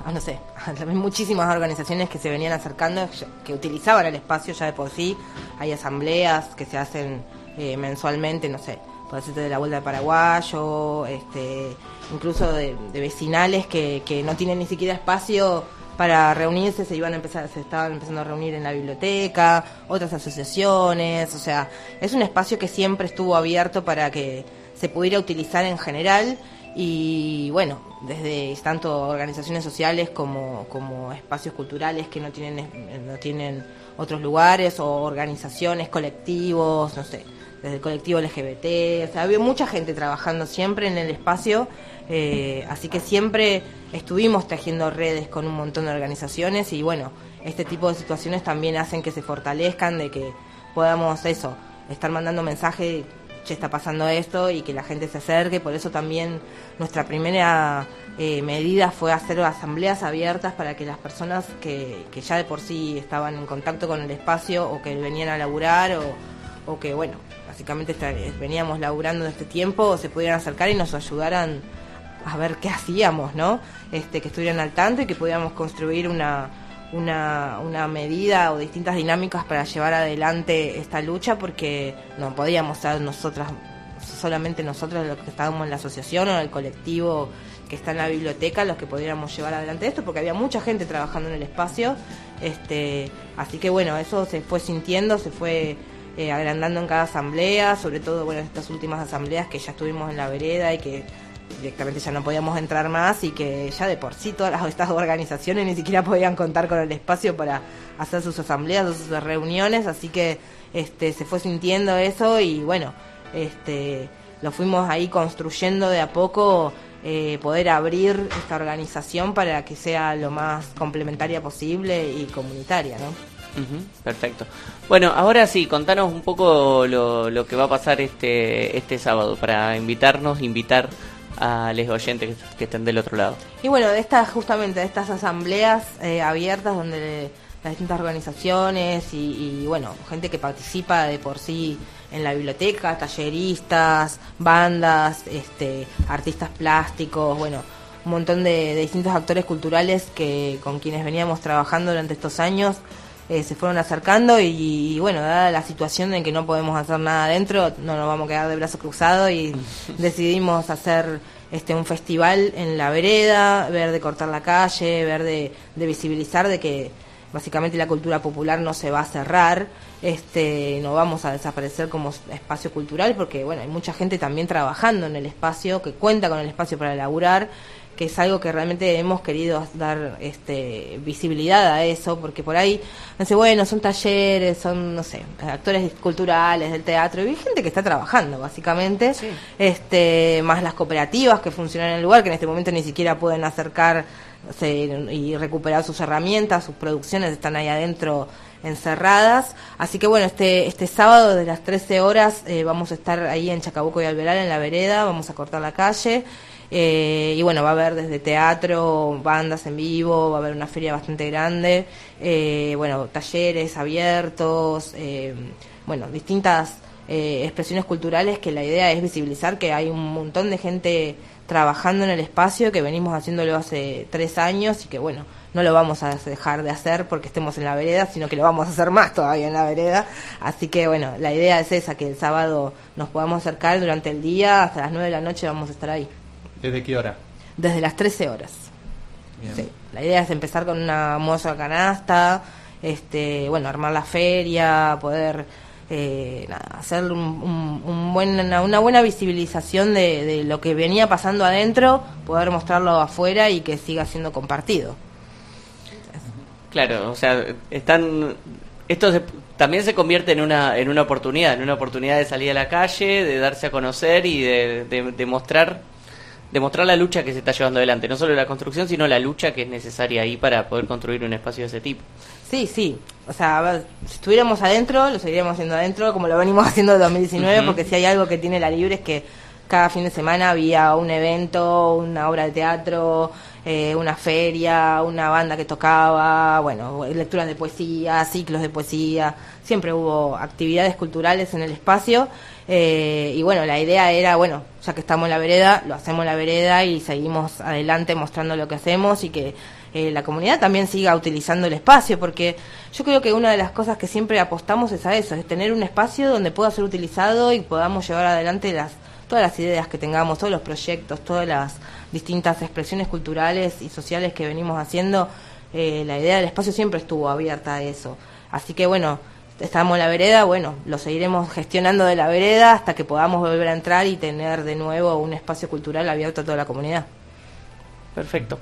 G: ah, no sé, [LAUGHS] también muchísimas organizaciones que se venían acercando, que utilizaban el espacio ya de por sí. Hay asambleas que se hacen eh, mensualmente, no sé, puede ser de la Vuelta de Paraguayo, este, incluso de, de vecinales que, que no tienen ni siquiera espacio para reunirse, se iban a empezar, se estaban empezando a reunir en la biblioteca, otras asociaciones, o sea, es un espacio que siempre estuvo abierto para que se pudiera utilizar en general y bueno, desde tanto organizaciones sociales como, como espacios culturales que no tienen, no tienen otros lugares o organizaciones, colectivos, no sé, desde el colectivo LGBT, o sea, había mucha gente trabajando siempre en el espacio, eh, así que siempre estuvimos tejiendo redes con un montón de organizaciones y bueno, este tipo de situaciones también hacen que se fortalezcan, de que podamos eso, estar mandando mensajes che, está pasando esto y que la gente se acerque. Por eso también nuestra primera eh, medida fue hacer asambleas abiertas para que las personas que, que ya de por sí estaban en contacto con el espacio o que venían a laburar o, o que, bueno, básicamente veníamos laburando de este tiempo, se pudieran acercar y nos ayudaran a ver qué hacíamos, ¿no? Este, que estuvieran al tanto y que pudiéramos construir una, una, medida o distintas dinámicas para llevar adelante esta lucha porque no podíamos ser nosotras, solamente nosotros los que estábamos en la asociación o en el colectivo que está en la biblioteca los que pudiéramos llevar adelante esto porque había mucha gente trabajando en el espacio este así que bueno eso se fue sintiendo se fue eh, agrandando en cada asamblea sobre todo bueno estas últimas asambleas que ya estuvimos en la vereda y que directamente ya no podíamos entrar más y que ya de por sí todas las, estas organizaciones ni siquiera podían contar con el espacio para hacer sus asambleas o sus reuniones, así que este se fue sintiendo eso y bueno, este lo fuimos ahí construyendo de a poco eh, poder abrir esta organización para que sea lo más complementaria posible y comunitaria, ¿no?
B: Perfecto. Bueno, ahora sí, contanos un poco lo, lo que va a pasar este, este sábado para invitarnos, invitar a los oyentes que, que estén del otro lado.
G: Y bueno, de estas, justamente, de estas asambleas eh, abiertas donde las distintas organizaciones y, y, bueno, gente que participa de por sí en la biblioteca, talleristas, bandas, este, artistas plásticos, bueno, un montón de, de distintos actores culturales que con quienes veníamos trabajando durante estos años eh, se fueron acercando y, y, bueno, dada la situación en que no podemos hacer nada adentro, no nos vamos a quedar de brazo cruzado y [LAUGHS] decidimos hacer este un festival en la vereda, ver de cortar la calle, ver de, de visibilizar de que básicamente la cultura popular no se va a cerrar, este no vamos a desaparecer como espacio cultural porque bueno, hay mucha gente también trabajando en el espacio, que cuenta con el espacio para laburar que es algo que realmente hemos querido dar este, visibilidad a eso, porque por ahí, no sé, bueno, son talleres, son, no sé, actores culturales del teatro, y hay gente que está trabajando, básicamente, este, más las cooperativas que funcionan en el lugar, que en este momento ni siquiera pueden acercar se- y recuperar sus herramientas, sus producciones están ahí adentro encerradas. Así que bueno, este, este sábado de las 13 horas eh, vamos a estar ahí en Chacabuco y Alveral, en la vereda, vamos a cortar la calle. Eh, y bueno, va a haber desde teatro, bandas en vivo, va a haber una feria bastante grande, eh, bueno, talleres abiertos, eh, bueno, distintas eh, expresiones culturales que la idea es visibilizar que hay un montón de gente trabajando en el espacio, que venimos haciéndolo hace tres años y que bueno, no lo vamos a dejar de hacer porque estemos en la vereda, sino que lo vamos a hacer más todavía en la vereda. Así que bueno, la idea es esa, que el sábado nos podamos acercar durante el día, hasta las 9 de la noche vamos a estar ahí,
C: ¿Desde qué hora?
G: desde las 13 horas.
C: Bien.
G: Sí, la idea es empezar con una moza canasta, este, bueno, armar la feria, poder eh, nada, hacer un, un- un buen, una, una buena visibilización de, de lo que venía pasando adentro, poder mostrarlo afuera y que siga siendo compartido.
B: Claro, o sea, están esto se- también se convierte en una en una oportunidad, en una oportunidad de salir a la calle, de darse a conocer y de, de, de mostrar de mostrar la lucha que se está llevando adelante, no solo la construcción, sino la lucha que es necesaria ahí para poder construir un espacio de ese tipo.
G: Sí, sí. O sea, si estuviéramos adentro, lo seguiríamos haciendo adentro, como lo venimos [LAUGHS] haciendo en 2019,
B: Ujú.
G: porque si hay algo que tiene la Libre es que cada fin de semana había un evento, una obra de teatro, eh, una feria, una banda que tocaba, bueno, lecturas de poesía, ciclos de poesía, siempre hubo actividades culturales en el espacio. eh, y bueno, la idea era, bueno, ya que estamos en la vereda, lo hacemos en la vereda y seguimos adelante mostrando lo que hacemos y que eh, la comunidad también siga utilizando el espacio, porque yo creo que una de las cosas que siempre apostamos es a eso, es tener un espacio donde pueda ser utilizado y podamos llevar adelante las todas las ideas que tengamos, todos los proyectos, todas las distintas expresiones culturales y sociales que venimos haciendo. eh, la idea del espacio siempre estuvo abierta a eso. Así que bueno, estamos en la vereda, bueno, lo seguiremos gestionando de la vereda hasta que podamos volver a entrar y tener de nuevo un espacio cultural abierto a toda la comunidad.
B: Perfecto.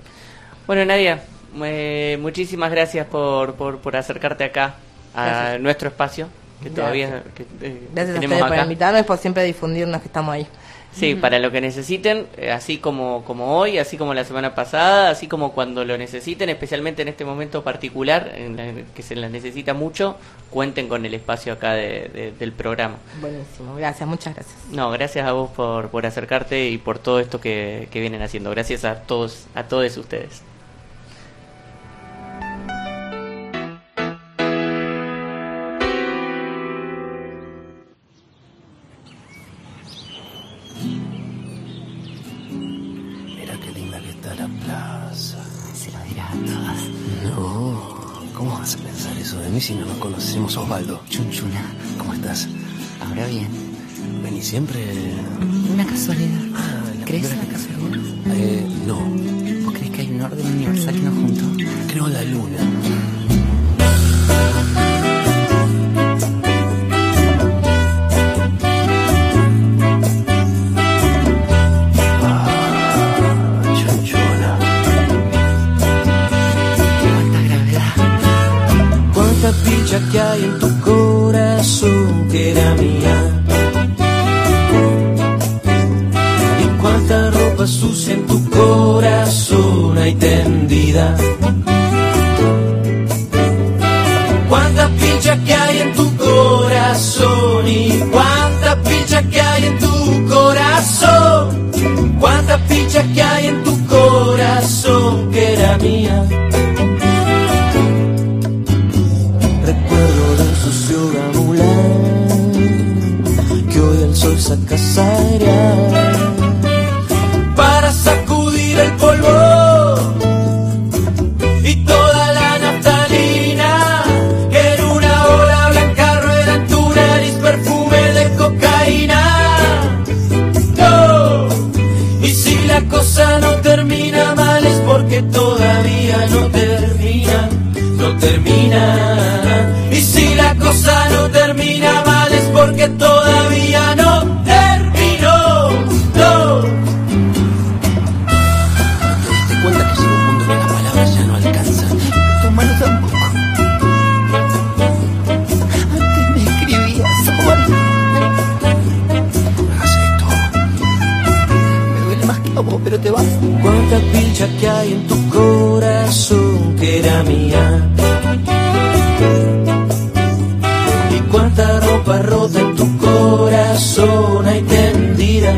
B: Bueno, Nadia, eh, muchísimas gracias por, por, por acercarte acá a
G: Gracias.
B: nuestro espacio que
G: Gracias.
B: todavía que, eh,
G: Gracias a
B: tenemos
G: ustedes por invitarnos y por siempre difundirnos que estamos ahí.
B: Sí, para lo que necesiten, eh, así como, como hoy, así como la semana pasada, así como cuando lo necesiten, especialmente en este momento particular, en la que se las necesita mucho, cuenten con el espacio acá de- de- del programa.
G: Buenísimo, gracias, muchas gracias.
B: No, gracias a vos por, por acercarte y por todo esto que, que vienen haciendo. Gracias a todos, a todos ustedes.
D: Mí si no nos conocemos, Osvaldo?
N: Chunchuna,
D: ¿Cómo estás?
N: ahora bien.
D: Vení siempre.
N: Una casualidad.
D: Ah, la
N: ¿Crees en la casualidad?
D: Eh, no,
N: ¿Vos crees que hay un orden universal que nos juntó?
D: creo en la luna. Picha que hay en tu corazón que era mía. Y cuánta ropa sucia en tu corazón hay tendida. Cuánta picha que hay en tu corazón y cuánta picha que hay en tu corazón. Cuánta picha que hay en tu corazón que era mía. Sol saca cereal para sacudir el polvo y toda la naftalina en una ola blanca rueda en tu nariz perfume de cocaína. No, y si la cosa no termina mal es porque todavía no termina, no termina. Y si la cosa no termina mal es porque todavía mía. Y cuánta ropa rota en tu corazón hay tendida.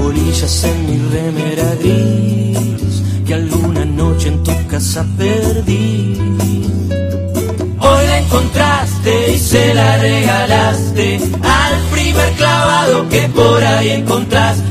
D: Bolillas en mi remera gris que alguna noche en tu casa perdí. Hoy la encontraste y se la regalaste al primer clavado que por ahí encontraste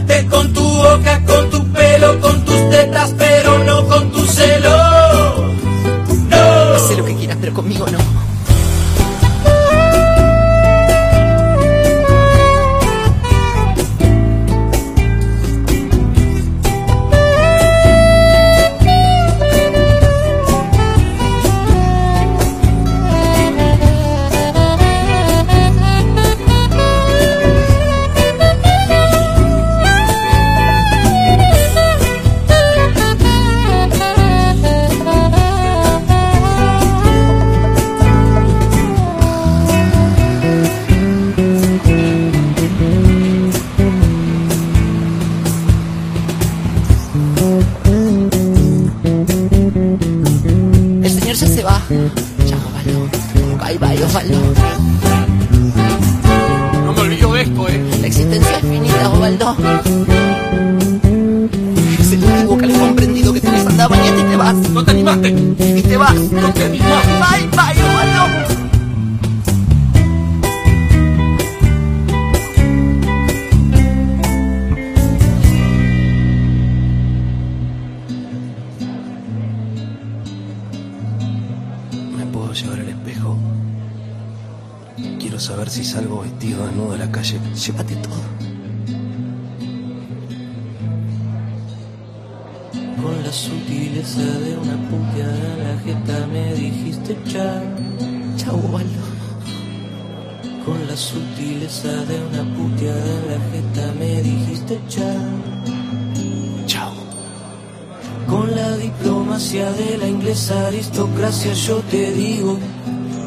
D: aristocracia yo te digo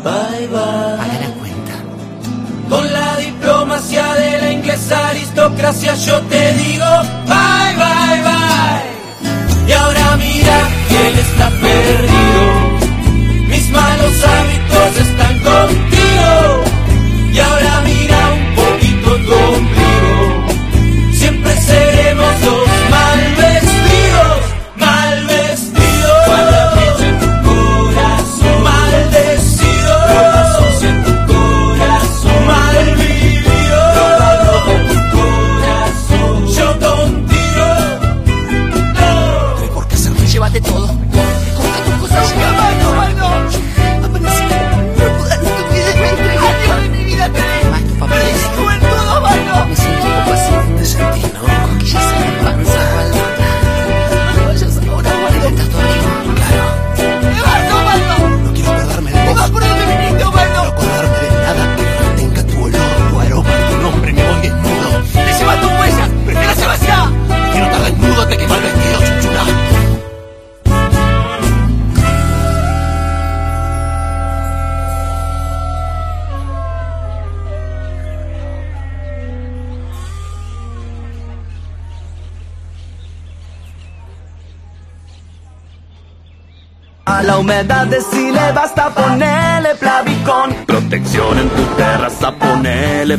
D: bye bye.
N: la cuenta.
D: Con la diplomacia de la inglesa aristocracia yo te digo bye bye bye. Y ahora mira quién está perdido. Mis malos hábitos están contigo.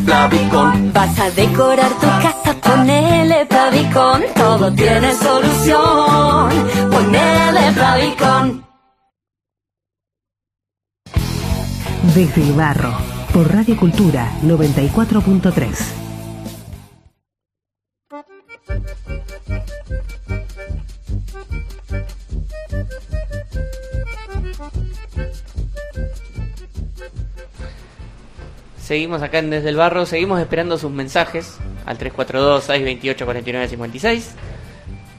O: Plavicón.
F: Vas a decorar tu casa, ponele Plavicón. Todo tiene solución. Ponele Plavicón.
H: Desde el barro, por Radio Cultura 94.3.
B: Seguimos acá en Desde el Barro, seguimos esperando sus mensajes al 342-628-4956.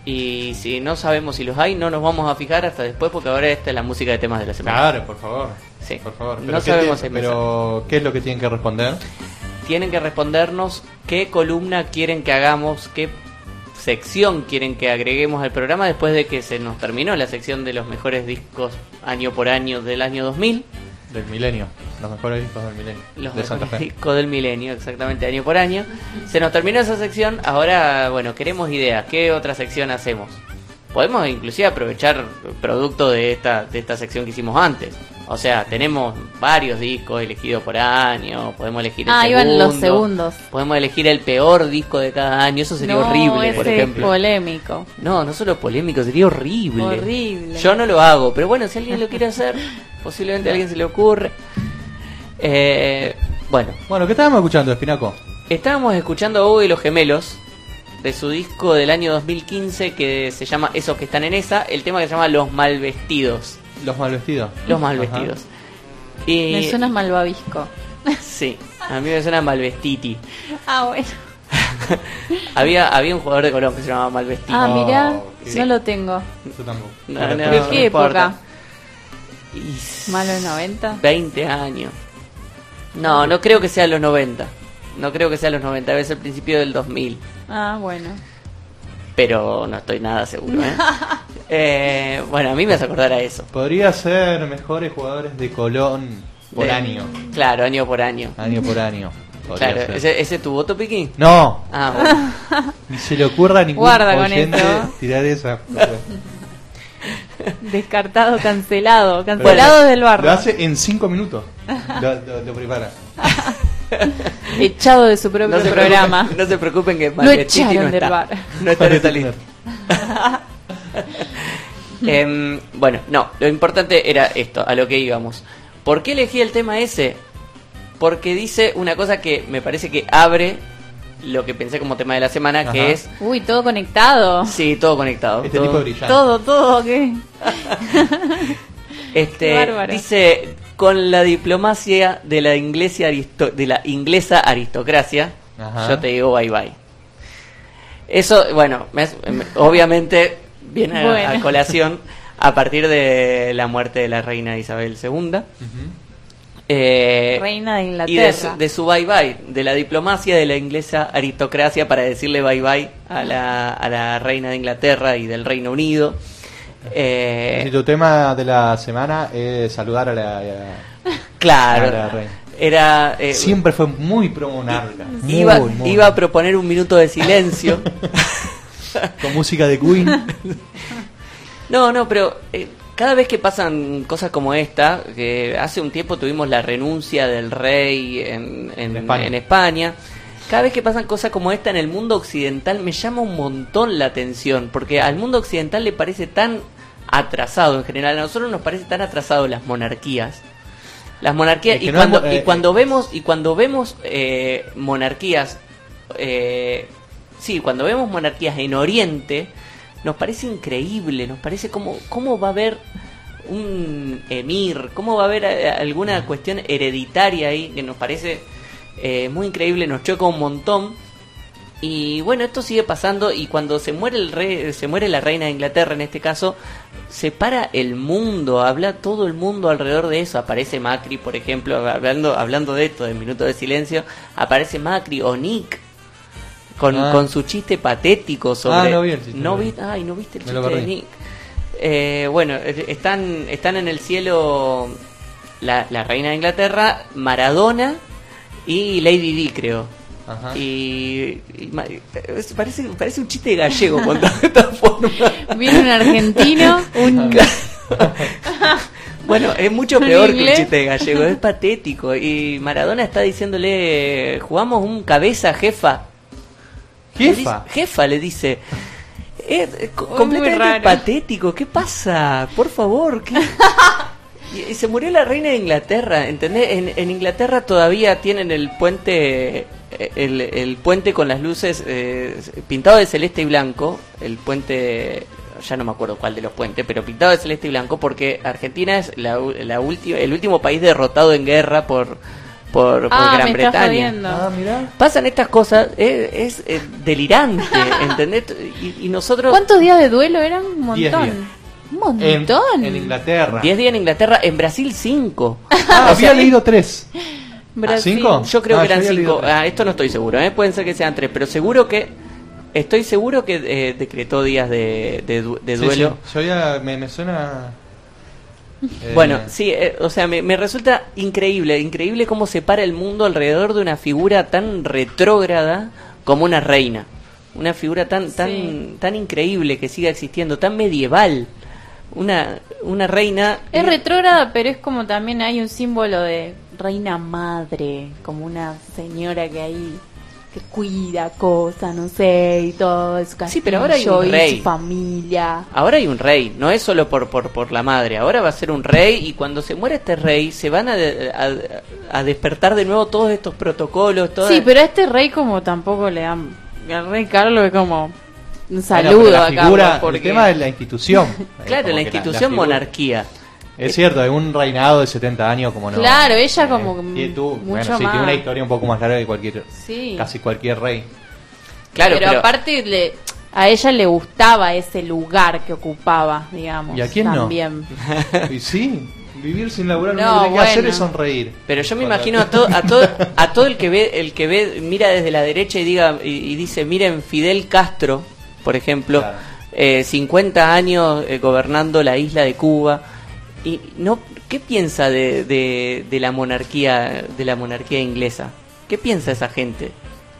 B: Y si no sabemos si los hay, no nos vamos a fijar hasta después porque ahora esta es la música de temas de la semana.
C: Claro, por favor.
B: Sí.
C: Por favor.
B: No
C: Pero ¿qué
B: sabemos
C: tiene- Pero, ¿qué es lo que tienen que responder?
B: Tienen que respondernos qué columna quieren que hagamos, qué sección quieren que agreguemos al programa después de que se nos terminó la sección de los mejores discos año por año del año 2000.
C: Del milenio. Los mejores discos del milenio.
B: Los
C: de Santa
B: mejores
C: Fe.
B: discos del milenio, exactamente, año por año. Se nos terminó esa sección, ahora, bueno, queremos ideas. ¿Qué otra sección hacemos? podemos inclusive aprovechar producto de esta, de esta sección que hicimos antes. O sea, tenemos varios discos elegidos por año, podemos elegir el
A: Ah,
B: segundo,
A: iban los segundos.
B: podemos elegir el peor disco de cada año, eso sería
A: No,
B: horrible, por
A: ese
B: ejemplo.
A: polémico.
B: No, no solo polémico, sería horrible.
A: Horrible.
B: Yo no lo hago, pero bueno, si alguien lo quiere hacer, [LAUGHS] posiblemente a alguien se le ocurre. Eh, bueno,
C: Bueno, ¿qué estábamos escuchando, Espinaco?
B: estábamos escuchando a Hugo y los Gemelos de su disco del año 2015 que se llama Esos que están en esa, el tema que se llama Los Malvestidos.
C: Los mal vestidos.
B: Los Malvestidos. Y
A: Me suena malvavisco.
B: sí, a mí me suena Malvestiti.
A: Ah, bueno. [LAUGHS]
B: Había había un jugador de Colón que se llamaba Malvestiti.
A: Ah, mirá,
B: sí.
A: no lo tengo.
C: Yo tampoco.
B: No, no, no
A: ¿Qué
B: importa.
A: época?
B: Y
A: ¿Malo 90?
B: 20 años. No, no creo que sea los 90. No creo que sea los 90, debe ser el principio del 2000.
A: Ah, bueno.
B: Pero no estoy nada seguro, ¿eh? [LAUGHS] Eh, bueno, a mí me hace acordar a eso.
C: Podría ser mejores jugadores de Colón por
B: De-
C: año.
B: Claro, año por año.
C: Año por año. Podría
B: Claro. ¿ese, ¿ese es tu voto, Piqui?
C: No,
B: Ah, bueno. [LAUGHS]
C: ni se le ocurra a ningún
A: Guarda con
C: oyente
A: esto.
C: tirar esa. [LAUGHS]
A: Descartado, cancelado. Cancelado del barro.
C: Lo hace en 5 minutos. Lo, lo- lo prepara. [LAUGHS]
A: Echado de su propio
B: No se
A: programa.
B: preocupen- no se preocupen que
A: echaron
B: no
A: del
B: está.
A: bar.
B: No está en lista. [LAUGHS] Em, bueno, no, lo importante era esto, a lo que íbamos. ¿Por qué elegí el tema ese? Porque dice una cosa que me parece que abre lo que pensé como tema de la semana,
C: Ajá.
B: que es,
A: Uy, todo conectado.
B: sí, todo conectado.
C: Este
B: todo-
C: tipo brillante.
A: Todo, todo, ¿qué? [LAUGHS]
B: Este,
A: Qué bárbaro.
B: dice, con la diplomacia de la, inglesa aristo- de la inglesa aristocracia,
C: Ajá.
B: yo te digo bye bye. Eso, bueno, me obviamente viene a- colación a partir de la muerte de la reina Isabel II. Eh,
A: Reina de
B: y de
A: Inglaterra.
B: su, de su bye bye, de la diplomacia de la inglesa aristocracia para decirle bye bye a la, a la reina de Inglaterra y del Reino Unido. Eh,
C: Y tu tema de la semana es saludar a la. a-
B: Claro.
C: a la reina.
B: Era. eh,
C: Siempre fue muy pro monarca. Muy,
B: iba,
C: muy.
B: iba a proponer un minuto de silencio. [LAUGHS]
C: Con música de Queen.
B: no, no, pero eh, cada vez que pasan cosas como esta, que hace un tiempo tuvimos la renuncia del rey en, en-
C: En España.
B: en España, Cada vez que pasan cosas como esta en el mundo occidental me llama un montón la atención, porque al mundo occidental le parece tan atrasado en general, a nosotros nos parece tan atrasado las monarquías. Las monarquías
C: Es que
B: y,
C: no
B: cuando, y
C: eh,
B: cuando vemos y cuando vemos eh, monarquías eh, sí cuando vemos monarquías en Oriente nos parece increíble nos parece como cómo va a haber un emir cómo va a haber eh, alguna cuestión hereditaria ahí que nos parece eh, muy increíble nos choca un montón. Y bueno esto sigue pasando y cuando se muere el rey se muere la reina de Inglaterra en este caso se para el mundo habla todo el mundo alrededor de eso. Aparece Macri por ejemplo hablando hablando de esto de minuto de silencio aparece Macri o Nick con,
C: Ah.
B: con su chiste patético sobre
C: Ah, no vi el chiste,
B: no vi- ay no viste el
C: Me
B: chiste de. Nick. Eh, bueno eh, están están en el cielo la, la reina de Inglaterra Maradona y Lady Di creo.
C: Ajá.
B: y, parece parece un chiste gallego cuando [LAUGHS] de esta forma
A: Viene un argentino, un... [LAUGHS]
B: bueno es mucho
A: ¿Un
B: peor que un chiste gallego es patético. Y Maradona está diciéndole jugamos un cabeza jefa Le dice-
C: Jefa.
B: jefa le dice. Es completamente patético. Qué pasa por favor ¿qué? [LAUGHS] Y, y se murió la reina de Inglaterra, ¿entendés? En, en Inglaterra todavía tienen el puente, eh, el, el puente con las luces eh, pintado de celeste y blanco, el puente, ya no me acuerdo cuál de los puentes, pero pintado de celeste y blanco porque Argentina es la, la última, el último país derrotado en guerra por, por, por
A: Ah,
B: Gran
A: me estás
B: Bretaña.
C: Ah, mirá.
B: Pasan estas cosas, es, es, eh, delirante, [LAUGHS] ¿entendés? Y, y nosotros...
A: ¿Cuántos días de duelo eran? Un
C: Diez
A: montón.
C: días. En,
A: montón.
C: en Inglaterra.
B: 10 días en Inglaterra, en Brasil 5. [LAUGHS]
C: Ah, había leído tres.
A: Brasil.
C: ¿Cinco?
B: Yo creo
C: Ah,
B: que eran
C: yo había leído
B: cinco.
C: tres.
B: Ah, esto no estoy seguro, ¿eh? pueden ser que sean tres, pero seguro que. Estoy seguro que eh, decretó días de, de du- de
C: Sí,
B: duelo.
C: sí. Yo ya me, me suena. eh,
B: Bueno, sí, eh, o sea, me, me resulta increíble, increíble cómo se para el mundo alrededor de una figura tan retrógrada como una reina. una figura tan tan tan increíble que siga existiendo, tan medieval. Una una reina
A: Es retrógrada, pero es como también hay un símbolo de reina madre, como una señora que ahí que cuida cosas, no sé, y todo, su
B: Sí, pero ahora hay un
A: castillo y
B: rey.
A: su familia.
B: Ahora hay un rey, no es solo por, por, por la madre, ahora va a ser un rey y cuando se muera este rey se van a, a, a despertar de nuevo todos estos protocolos, todas...
A: Sí, pero a este rey como tampoco le dan... Al rey Carlos es como un
C: Bueno,
A: saludo
C: pero la
A: a
C: figura,
A: Carlos. Porque...
C: El tema de la institución. [LAUGHS]
B: Claro,
C: Como
B: la institución monarquía.
C: Es cierto, hay un reinado de 70 años como no.
A: Claro, ella como
C: Y tú,
A: mucho
C: bueno, sí,
A: más.
C: tiene una historia un poco más larga que cualquier,
A: Sí.
C: casi cualquier rey.
B: Claro,
A: pero,
B: pero-
A: aparte le, a ella le gustaba ese lugar que ocupaba, digamos.
C: ¿Y a quién no?
A: también. [LAUGHS]
C: y sí, vivir sin laburar
A: No,
C: lo que hacer
A: bueno.
C: es sonreír.
B: Pero yo me imagino a todo, a todo, a todo el que ve, el que ve, mira desde la derecha y diga y, y dice, miren Fidel Castro, por ejemplo,
C: Claro.
B: eh, 50 años eh, gobernando la isla de Cuba y no, ¿qué piensa de, de, de la monarquía, de la monarquía inglesa? ¿Qué piensa esa gente?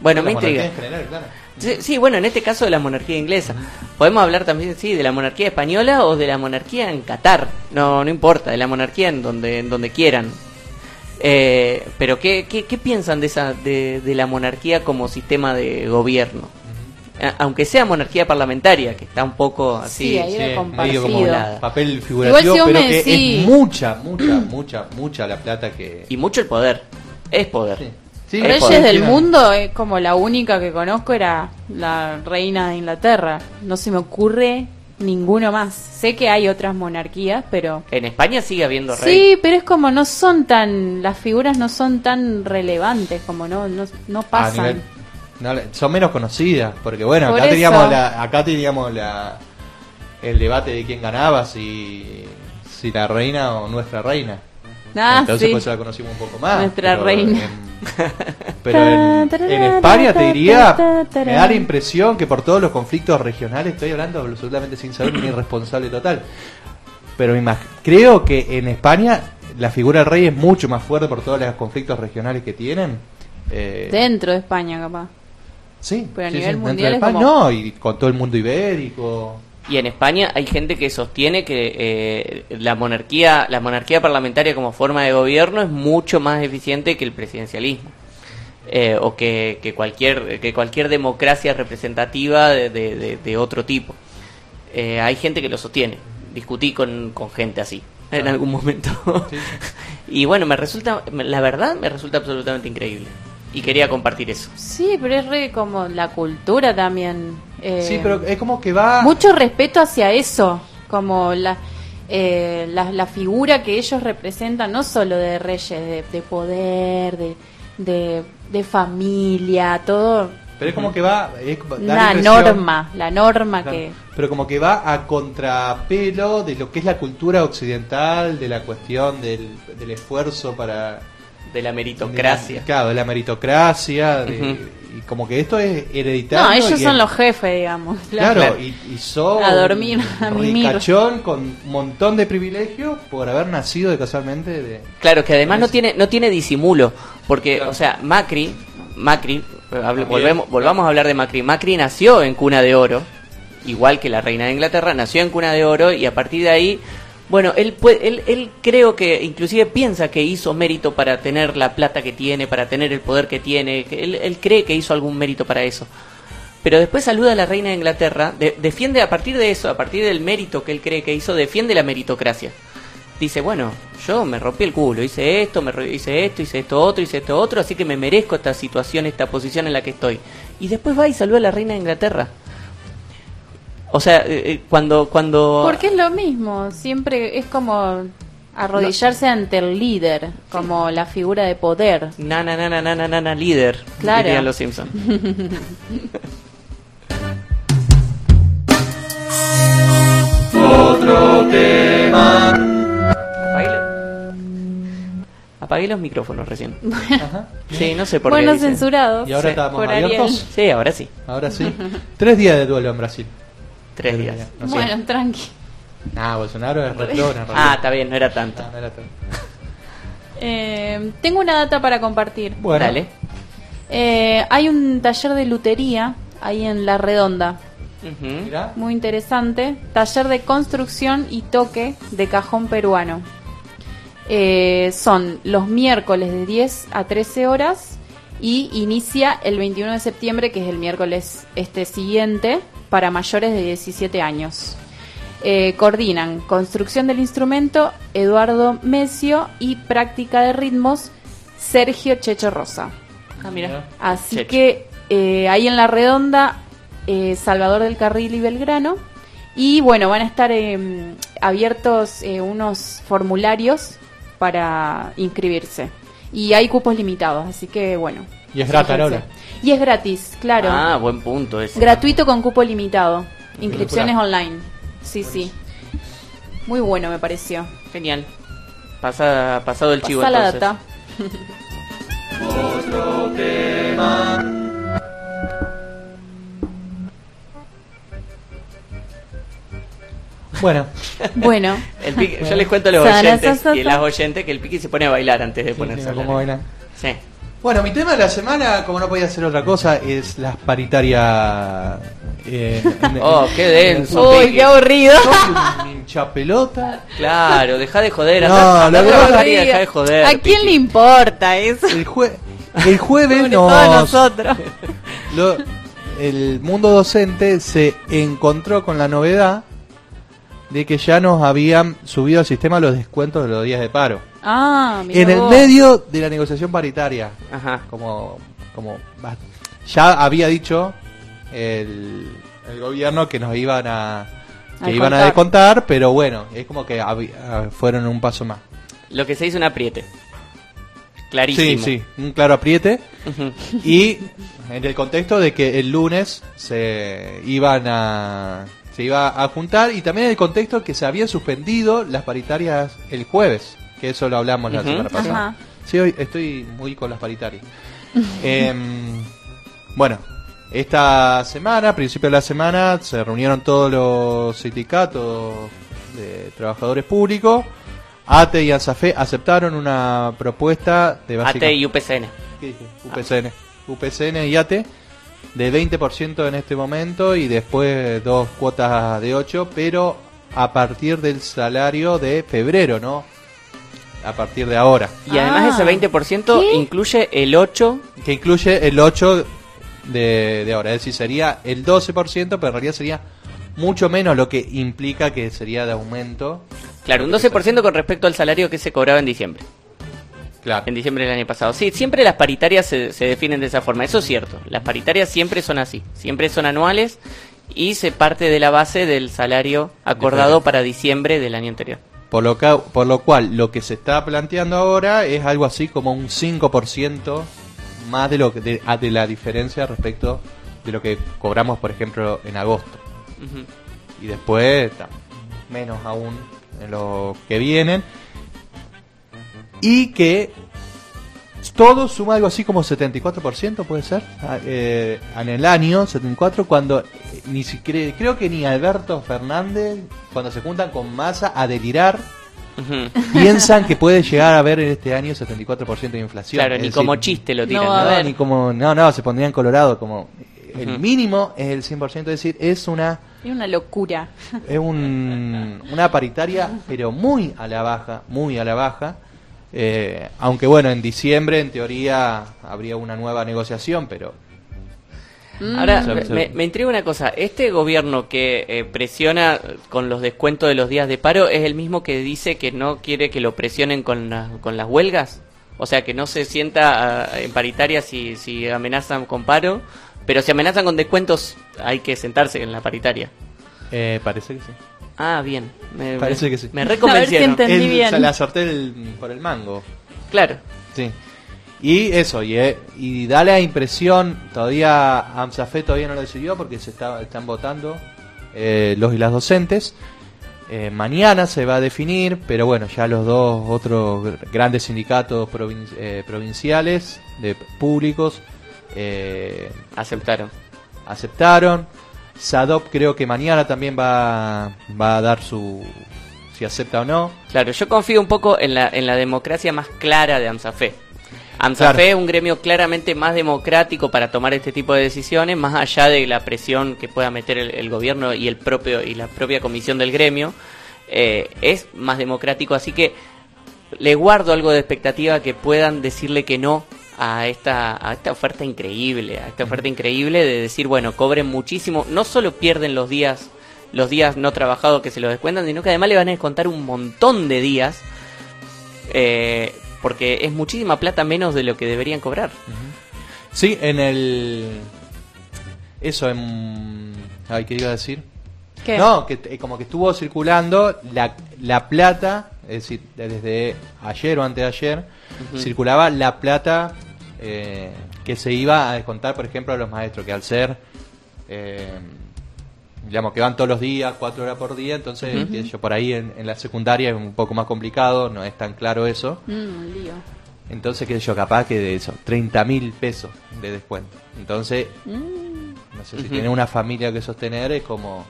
B: Bueno,
C: La
B: me intriga.
C: en general, claro.
B: Sí, sí, bueno, en este caso de la monarquía inglesa. Podemos hablar también, sí, de la monarquía española o de la monarquía en Qatar. No, no importa, de la monarquía en donde, en donde quieran. Eh, pero ¿qué, qué, qué piensan de, esa, de, de la monarquía como sistema de gobierno? A- Aunque sea monarquía parlamentaria, que está un poco así.
A: Sí,
C: medio como papel figurativo, pero que
A: decís-
C: es mucha, mucha, mucha, mucha la plata que...
B: Y mucho el poder. Es poder.
C: Sí. Sí,
B: Es
A: Reyes
B: poder.
A: del mundo es como la única que conozco era la reina de Inglaterra. No se me ocurre ninguno más. Sé que hay otras monarquías, pero
B: En España sigue habiendo rey.
A: sí, pero es como no son tan las figuras no son tan relevantes, como no no, no
C: a
A: pasan.
C: nivel- no, son menos conocidas, porque bueno,
A: Por
C: acá
A: eso.
C: teníamos, la, acá teníamos la, el debate de quién ganaba, si, si la reina o nuestra reina.
A: Ah,
C: Entonces
A: sí.
C: pues la conocimos un poco más.
A: Nuestra
C: pero
A: reina.
C: en- pero en, en [LAUGHS] España te diría, me da la impresión que por todos los conflictos regionales, estoy hablando absolutamente sin saber, un irresponsable total. Pero creo que en España la figura del rey es mucho más fuerte por todos los conflictos regionales que tienen. Eh,
A: Dentro de España, capaz.
C: Sí,
A: Pero a
C: sí,
A: nivel
C: sí,
A: mundial
C: de
A: es
C: España,
A: como-
C: No, y con todo el mundo ibérico.
B: Y en España hay gente que sostiene que eh, la monarquía, la monarquía parlamentaria como forma de gobierno es mucho más eficiente que el presidencialismo. Eh, o que, que cualquier que cualquier democracia representativa de, de- de- de otro tipo. Eh, hay gente que lo sostiene. Discutí con, con gente así en algún momento. [LAUGHS] y bueno, me resulta, la verdad, me resulta absolutamente increíble. Y quería compartir eso.
A: Sí, pero es re como la cultura también. eh,
C: Sí, pero es como que va...
A: mucho respeto hacia eso, como la, eh, la, la figura que ellos representan, no solo de reyes, de, de poder, de, de, de familia, todo.
C: Pero es como que va... Es, da la
A: norma, la norma
C: Claro,
A: que...
C: Pero como que va a contrapelo de lo que es la cultura occidental, de la cuestión del, del esfuerzo para...
B: De la meritocracia.
C: Claro, de la meritocracia, de- y como que esto es hereditario.
A: No, ellos son los jefes, digamos. [LAUGHS]
C: Claro,
B: Claro.
C: y, y sos
A: A dormir,
C: un
A: a
C: ricachón con un montón de privilegios por haber nacido de casualmente de...
B: Claro, que además no tiene, no tiene disimulo, porque, o sea, Macri, Macri, eh, hable- volvemos, volvamos a hablar de Macri. Macri nació en cuna de oro, igual que la reina de Inglaterra, nació en cuna de oro y a partir de ahí, bueno, él, él, él creo que inclusive piensa que hizo mérito para tener la plata que tiene, para tener el poder que tiene, que él, él cree que hizo algún mérito para eso. Pero después saluda a la reina de Inglaterra, de- defiende a partir de eso, a partir del mérito que él cree que hizo, defiende la meritocracia dice, bueno, yo me rompí el culo, hice esto, me hice esto, hice esto otro, hice esto otro, así que me merezco esta situación, esta posición en la que estoy. Y después va y saluda a la reina de Inglaterra. O sea, eh, eh, cuando cuando
A: Porque es lo mismo, siempre es como arrodillarse ante el líder, como la figura de poder.
B: na na na na na na na, na, líder,
A: Claro.
B: dirían los Simpson.
C: Otro tema.
B: Apague, apagué los micrófonos recién. Sí, no sé por
A: bueno,
B: qué. dicen.
A: censurado.
C: ¿Y ahora
B: Sí.
C: estamos abiertos?
A: Ariel.
B: Sí, ahora sí.
C: Ahora sí. Tres días de duelo en Brasil.
B: Tres días.
C: No sé.
A: Bueno, tranqui.
C: Nah, Bolsonaro es realidad.
B: Ah, está bien, no era tanto.
C: No, no era tan- [LAUGHS]
A: Eh, tengo una data para compartir.
C: Bueno,
B: Dale.
A: Eh, hay un taller de lutería ahí en La Redonda. Muy interesante. Taller de construcción y toque de cajón peruano. Eh, son los miércoles de 10 a 13 horas y inicia el 21 de septiembre, que es el miércoles este siguiente, para mayores de 17 años. Eh, coordinan construcción del instrumento Eduardo Mesio y práctica de ritmos Sergio Checho Rosa.
B: Ah, mira.
A: Así
B: Checho.
A: que eh, ahí en la redonda, eh, Salvador del Carril y Belgrano. Y bueno, van a estar eh, abiertos eh, unos formularios para inscribirse. Y hay cupos limitados, así que bueno.
C: Y es gratis ahora.
A: Y es gratis, claro.
B: Ah, buen punto ese.
A: Gratuito con cupo limitado. Inscripciones online. Sí, sí. Muy bueno me pareció.
B: Genial. Pasa, pasado el chivo
A: Pasa la
B: entonces.
A: data. [LAUGHS]
C: Bueno,
A: Bueno. [LAUGHS]
B: El piqui- yo les cuento a los oyentes y las oyentes que el piqui se pone a bailar antes de
C: sí,
B: ponerse a hablar.
C: cómo bailan.
B: Sí.
C: Bueno, mi tema de la semana, como no podía ser otra cosa, es las paritarias. eh, [LAUGHS]
B: Oh, qué denso.
A: Uy, qué aburrido.
C: Soy un hincha pelota.
B: Claro, deja de joder.
C: No,
B: a
C: pasa-
B: y deja de joder.
A: ¿A quién le importa eso?
C: El, jue- el jueves nos,
A: nosotros. [LAUGHS]
C: lo- el mundo docente se encontró con la novedad de que ya nos habían subido al sistema los descuentos de los días de paro.
A: Ah, mirá
C: en el
A: vos.
C: medio de la negociación paritaria.
B: Ajá.
C: Como, como ya había dicho el, el gobierno que nos iban a que
A: A
C: iban a
A: descontar.
C: pero bueno, es como que fueron un paso más.
B: Lo que se hizo un apriete. Clarísimo.
C: Sí, sí, un claro apriete. Y en el contexto de que el lunes se iban a se iba a juntar y también en el contexto que se habían suspendido las paritarias el jueves, que eso lo hablamos la semana pasada.
A: Ajá.
C: Sí, hoy estoy muy con las paritarias. [LAUGHS] Em, bueno, esta semana, a principio de la semana, se reunieron todos los sindicatos de trabajadores públicos. ATE y ANSAFE aceptaron una propuesta de básica-
B: AT y UPCN.
C: ¿Qué dije? UPCN. UPCN y ATE de 20% en este momento y después dos cuotas de 8, pero a partir del salario de febrero, ¿no? A partir de ahora.
B: Y además
A: Ah.
B: ese 20%
A: ¿Qué?
B: incluye el 8.
C: Que incluye el 8 de, de ahora. Es decir, sería el 12%, pero en realidad sería mucho menos lo que implica que sería de aumento.
B: Claro, un 12% con respecto al salario que se cobraba en diciembre.
C: Claro.
B: En diciembre del año pasado. Sí, siempre las paritarias se, se definen de esa forma. Eso es cierto. Las paritarias siempre son así. Siempre son anuales y se parte de la base del salario acordado para diciembre del año anterior.
C: Por lo, ca- por lo cual, lo que se está planteando ahora es algo así como un 5% más de, lo que, de, de la diferencia respecto de lo que cobramos, por ejemplo, en agosto. Y después, menos aún en lo que vienen. Y que todo suma algo así como 74%, puede ser, Ah, eh, en el año 74, cuando eh, ni siquiera, creo que ni Alberto Fernández, cuando se juntan con Massa a delirar, [LAUGHS] piensan que puede llegar a haber en este año 74% de inflación.
B: Claro,
C: Es
B: ni
C: decir,
B: como chiste lo tiran.
A: No, a
B: ¿no?
A: ver.
C: ni como, no, no, se pondrían colorado, como el mínimo es el 100%, es decir, es una
A: Es una locura.
C: es un, una paritaria, pero muy a la baja, muy a la baja. Eh, aunque bueno, en diciembre en teoría habría una nueva negociación, pero
B: Ahora,
C: Mm.
B: me, me- me intriga una cosa. ¿Este gobierno que eh, presiona con los descuentos de los días de paro es el mismo que dice que no quiere que lo presionen con, la- con las huelgas? O sea, que no se sienta ah, en paritaria si, si amenazan con paro, pero si amenazan con descuentos hay que sentarse en la paritaria.
C: eh, parece que sí.
B: Ah, bien. Me,
C: Parece
B: me-
C: que sí.
B: Me
A: A ver si. Entendí
C: El-
A: bien.
C: se la sorté el- por el mango.
B: Claro.
C: Sí. Y eso, y, eh, y da la impresión, todavía AMSAFE todavía no lo decidió porque se está, están votando eh, los y las docentes. Eh, mañana se va a definir, pero bueno, ya los dos otros gr- grandes sindicatos provin- eh, provinciales, de públicos, eh,
B: Aceptaron.
C: aceptaron. SADOP creo que mañana también va, va a dar su... si acepta o no.
B: Claro, yo confío un poco en la, en la democracia más clara de AMSAFE. AMSAFE
C: Claro.
B: es un gremio claramente más democrático para tomar este tipo de decisiones, más allá de la presión que pueda meter el, el gobierno y el propio y la propia comisión del gremio, eh, es más democrático, así que le guardo algo de expectativa que puedan decirle que no a esta, a esta oferta increíble, a esta oferta increíble de decir, bueno, cobren muchísimo, no solo pierden los días, los días no trabajados que se los descuentan, sino que además le van a descontar un montón de días, eh, porque es muchísima plata menos de lo que deberían cobrar.
C: Sí, en el. Eso, en. Ay, ¿qué iba a decir?
A: ¿Qué?
C: No, que eh, como que estuvo circulando la, la plata, es decir, desde ayer o antes de ayer,
B: Ujú.
C: circulaba la plata eh, que se iba a descontar, por ejemplo, a los maestros, que al ser. eh, digamos que van todos los días, cuatro horas por día, entonces
B: Ujú.
C: que yo por ahí en, en la secundaria es un poco más complicado, no es tan claro eso.
A: Mm, un lío.
C: Entonces, que yo capaz que de eso, 30 mil pesos de descuento. Entonces,
A: Mm.
C: no sé si tiene una familia que sostener, es como.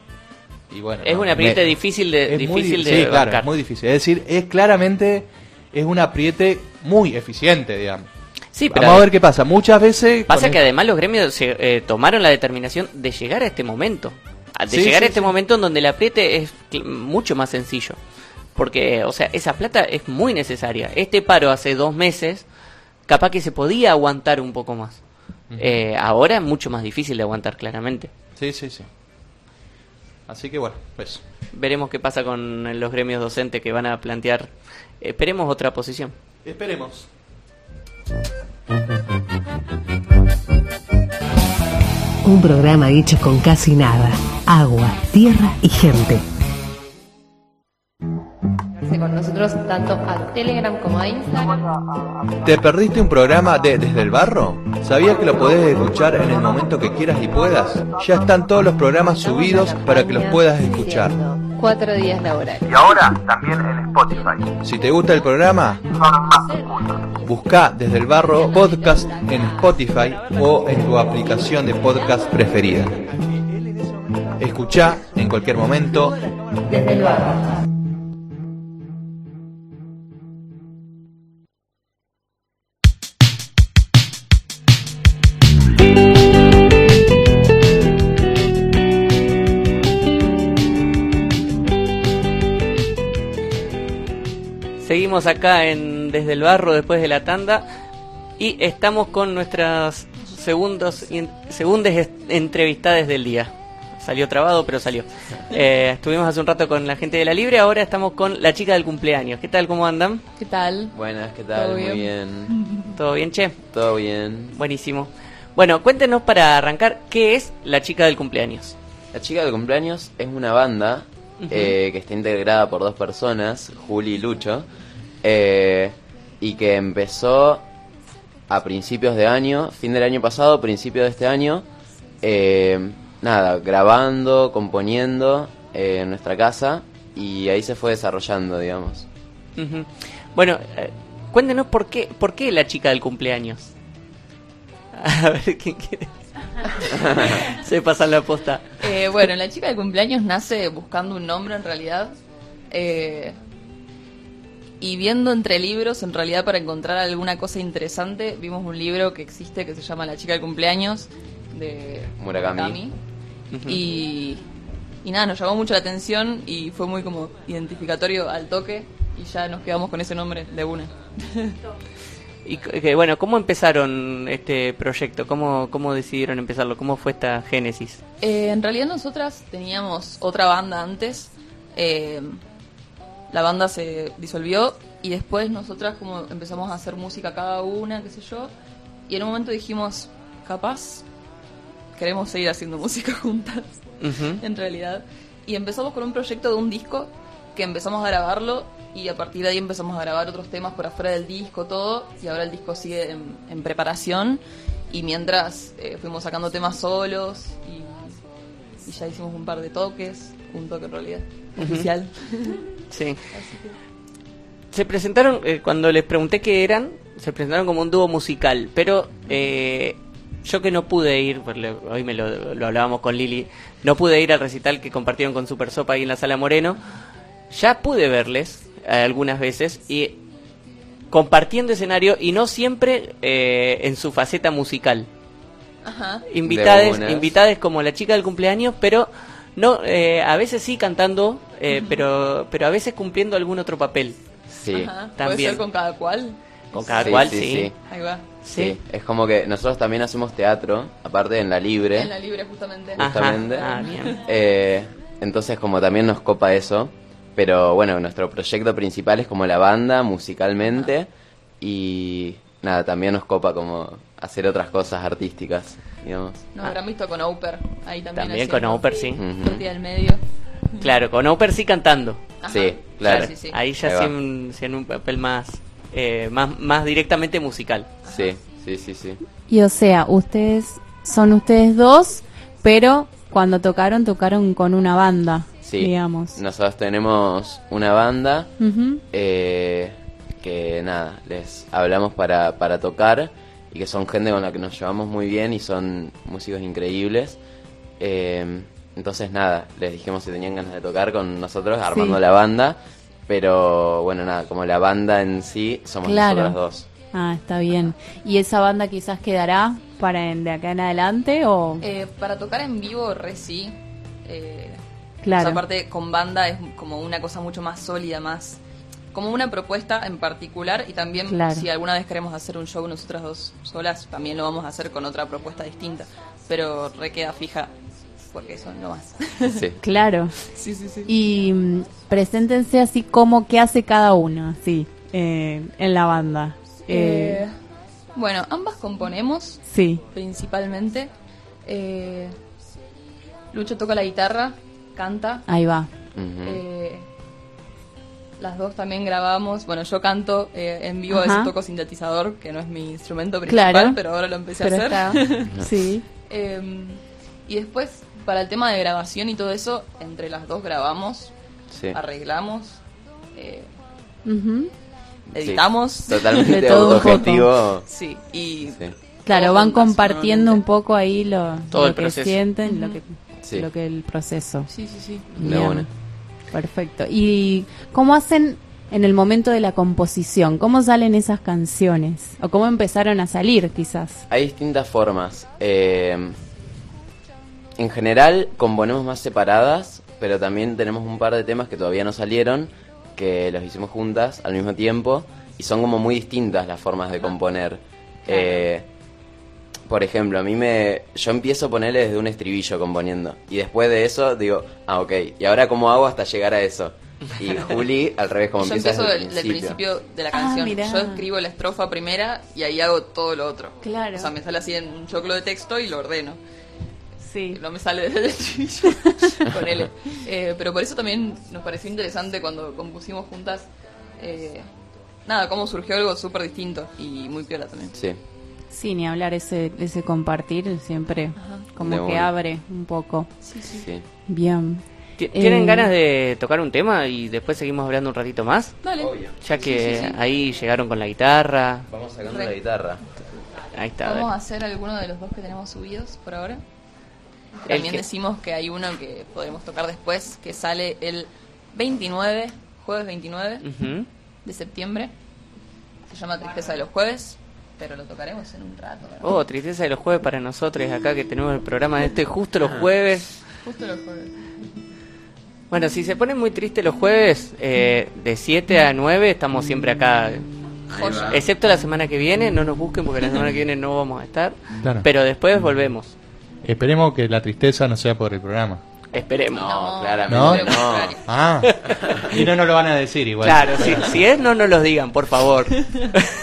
C: Y bueno,
B: Es
C: no,
B: una apriete
C: me-
B: difícil de,
C: es muy
B: difícil
C: di-
B: de
C: sí, claro, es muy difícil. Es decir, es claramente. Es un apriete muy eficiente, digamos.
B: Sí, pero
C: Vamos a ver qué pasa. Muchas veces.
B: Pasa que
C: el-
B: además los gremios se, eh, tomaron la determinación de llegar a este momento. De
C: Sí,
B: llegar
C: sí,
B: a este
C: sí.
B: momento en donde el apriete es mucho más sencillo. Porque, o sea, esa plata es muy necesaria. Este paro hace dos meses, capaz que se podía aguantar un poco más. Eh, ahora es mucho más difícil de aguantar, claramente.
C: Sí, sí, sí. Así que bueno, pues.
B: Veremos qué pasa con los gremios docentes que van a plantear. Esperemos otra posición.
C: Esperemos.
H: Un programa hecho con casi nada. Agua, tierra y gente.
P: Con nosotros tanto a Telegram como a Instagram.
C: ¿Te perdiste un programa de Desde el Barro? ¿Sabías que lo podés escuchar en el momento que quieras y puedas? Ya están todos los programas subidos para que los puedas escuchar.
P: Cuatro días laborales.
C: Y ahora también en Spotify. Si te gusta el programa, busca Desde el Barro Podcast en Spotify o en tu aplicación de podcast preferida. Escucha en cualquier momento
P: Desde el barro.
B: Seguimos acá en Desde el Barro después de la tanda y estamos con nuestras segundos segundas entrevistadas del día. Salió trabado, pero salió. [LAUGHS] Eh, estuvimos hace un rato con la gente de la Libre, ahora estamos con la chica del cumpleaños. ¿Qué tal? ¿Cómo andan?
Q: ¿Qué tal?
R: Buenas, ¿qué tal?
Q: ¿Todo
R: Muy
Q: bien?
R: bien. [LAUGHS]
B: ¿Todo bien, che?
R: Todo bien.
B: Buenísimo. Bueno, cuéntenos para arrancar, ¿qué es la chica del cumpleaños?
R: La chica del cumpleaños es una banda eh, que está integrada por dos personas, Juli y Lucho, eh, y que empezó a principios de año, fin del año pasado, principio de este año, eh, nada, grabando, componiendo eh, en nuestra casa y ahí se fue desarrollando, digamos.
B: Bueno, eh, cuéntenos por qué, por qué la chica del cumpleaños. [LAUGHS] A ver, ¿quién quiere? [LAUGHS] Se pasa la posta.
Q: Eh, bueno, la chica de cumpleaños nace buscando un nombre en realidad. eh, y viendo entre libros, en realidad para encontrar alguna cosa interesante, vimos un libro que existe que se llama La chica del cumpleaños de
R: Murakami.
Q: Y, y nada, nos llamó mucho la atención y fue muy como identificatorio al toque y ya nos quedamos con ese nombre de una. [LAUGHS]
B: Y que, bueno, ¿cómo empezaron este proyecto? ¿Cómo, ¿Cómo decidieron empezarlo? ¿Cómo fue esta génesis?
Q: Eh, en realidad nosotras teníamos otra banda antes. eh, la banda se disolvió y después nosotras como empezamos a hacer música cada una, qué sé yo. Y en un momento dijimos, capaz, queremos seguir haciendo [LAUGHS] música juntas, en realidad. Y empezamos con un proyecto de un disco que empezamos a grabarlo y a partir de ahí empezamos a grabar otros temas por afuera del disco, todo. Y ahora el disco sigue en, en preparación. Y mientras eh, fuimos sacando temas solos y, y ya hicimos un par de toques, un toque en realidad oficial. [LAUGHS]
B: Sí. Se presentaron, eh, cuando les pregunté qué eran, se presentaron como un dúo musical, pero eh, yo que no pude ir, pues le- hoy me lo, lo hablábamos con Lili, no pude ir al recital que compartieron con Super Sopa ahí en la Sala Moreno, ya pude verles eh, algunas veces y compartiendo escenario y no siempre eh, en su faceta musical.
Q: Ajá.
B: Invitades como la chica del cumpleaños, pero no, eh, a veces sí cantando, eh, pero, pero a veces cumpliendo algún otro papel.
R: Sí.
Q: Ajá. ¿Puede
B: También.
Q: ser con cada cual?
B: Con cada
R: Sí,
B: cual,
R: sí,
B: sí.
R: sí.
Q: Ahí va.
R: Sí, es como que nosotros también hacemos teatro, aparte en la libre.
Q: En la libre, justamente.
R: justamente.
B: Ajá. Ah, bien.
R: Eh, entonces como también nos copa eso, pero bueno, nuestro proyecto principal es como la banda musicalmente y nada, también nos copa como hacer otras cosas artísticas, digamos.
Q: Nos habrán visto con Oper. Ahí también.
B: También con Oper, sí.
Q: Del medio. [LAUGHS]
B: Claro, con Oper sí cantando.
Q: Ajá.
R: Sí, claro.
Q: Sí, sí, sí.
B: Ahí ya
R: Ahí
B: sí en, un papel más, eh, más, más directamente musical.
R: Sí, sí, sí, sí.
A: Y o sea, ustedes son ustedes dos, pero cuando tocaron, tocaron con una banda,
R: Sí.
A: digamos.
R: Nosotros tenemos una banda eh, que nada, les hablamos para, para tocar y que son gente con la que nos llevamos muy bien y son músicos increíbles. Eh, entonces nada, les dijimos si tenían ganas de tocar con nosotros armando
A: Sí.
R: la banda, pero bueno, nada, como la banda en sí somos
A: Claro.
R: nosotros dos.
A: Ah, está bien. ¿Y esa banda quizás quedará para en- de acá en adelante o...?
Q: Eh, para tocar en vivo, re sí. Eh,
A: Claro.
Q: o sea, aparte, con banda es como una cosa mucho más sólida, más. Como una propuesta en particular. Y también,
A: Claro.
Q: si alguna vez queremos hacer un show nosotras dos solas, también lo vamos a hacer con otra propuesta distinta. Pero re queda fija, porque eso no más. [LAUGHS]
R: Sí.
A: Claro.
Q: Sí, sí, sí.
A: Y mm, preséntense así como qué hace cada uno, sí, eh, en la banda. Eh,
Q: Eh, bueno, ambas componemos.
A: Sí.
Q: Principalmente. Eh, Lucho toca la guitarra, canta.
A: Ahí va.
Q: Eh, las dos también grabamos. Bueno, yo canto eh, en vivo, a veces toco sintetizador, que no es mi instrumento principal,
A: Claro.
Q: pero ahora lo empecé
A: Pero
Q: a hacer.
A: está- [LAUGHS] sí.
Q: Eh, y después, para el tema de grabación y todo eso, entre las dos grabamos,
R: Sí.
Q: arreglamos, eh, editamos.
R: Sí, [LAUGHS] totalmente
A: De todo
R: autogestivo.
Q: Sí, y
A: Claro, van compartiendo un poco ahí lo,
B: Todo
A: lo
B: el
A: que
B: proceso.
A: sienten, lo que,
R: Sí.
A: lo que el proceso.
Q: Sí, sí, sí.
A: Bien. Perfecto. ¿Y cómo hacen en el momento de la composición? ¿Cómo salen esas canciones? ¿O cómo empezaron a salir, quizás?
R: Hay distintas formas. Eh, en general componemos más separadas, pero también tenemos un par de temas que todavía no salieron, que los hicimos juntas al mismo tiempo, y son como muy distintas las formas de componer. Eh, por ejemplo, a mí me... Yo empiezo a ponerle desde un estribillo componiendo, y después de eso digo, ah, ok, ¿y ahora cómo hago hasta llegar a eso? Y [LAUGHS] Juli, al revés, como
Q: yo
R: empieza
Q: empiezo
R: desde el
Q: principio de la
A: Ah,
Q: canción. yo escribo la estrofa primera y ahí hago todo lo otro.
A: Claro.
Q: O sea, me sale así en un choclo de texto y lo ordeno.
A: Sí.
Q: No me sale desde el [LAUGHS] estribillo. Ponele. Eh, pero por eso también nos pareció interesante cuando compusimos juntas. eh, nada, cómo surgió algo súper distinto y muy piola también.
R: Sí.
A: Sí, ni hablar ese, ese compartir siempre como
R: De
A: que abre un poco.
Q: Sí, sí.
R: Sí.
A: Bien.
B: Ti- ¿Tienen
A: Eh,
B: ganas de tocar un tema y después seguimos hablando un ratito más?
Q: Dale.
B: Ya que
Q: Sí, sí, sí.
B: ahí llegaron con la guitarra.
R: Vamos sacando
Q: Re.
R: la guitarra.
B: Ahí está.
Q: Vamos a hacer alguno de los dos que tenemos subidos por ahora.
B: El
Q: También
B: que-
Q: decimos que hay uno que podremos tocar después, que sale el 29, jueves 29
B: Ujú.
Q: de septiembre. Se llama Tristeza de los Jueves, pero lo tocaremos en un rato. ¿verdad?
B: Oh, tristeza de los jueves para nosotros acá que tenemos el programa este justo los jueves.
Q: Justo los jueves.
B: Bueno, si se ponen muy tristes los jueves, eh, de 7 a 9 estamos siempre acá. Excepto la semana que viene, no nos busquen porque la semana que viene no vamos a estar.
C: Claro.
B: Pero después volvemos.
C: Esperemos que la tristeza no sea por el programa.
B: Esperemos.
R: No, claramente
C: ¿No?
R: no.
C: Ah, [LAUGHS] y no nos lo van a decir igual.
B: Claro, sí, si es, no nos los digan, por favor. [LAUGHS]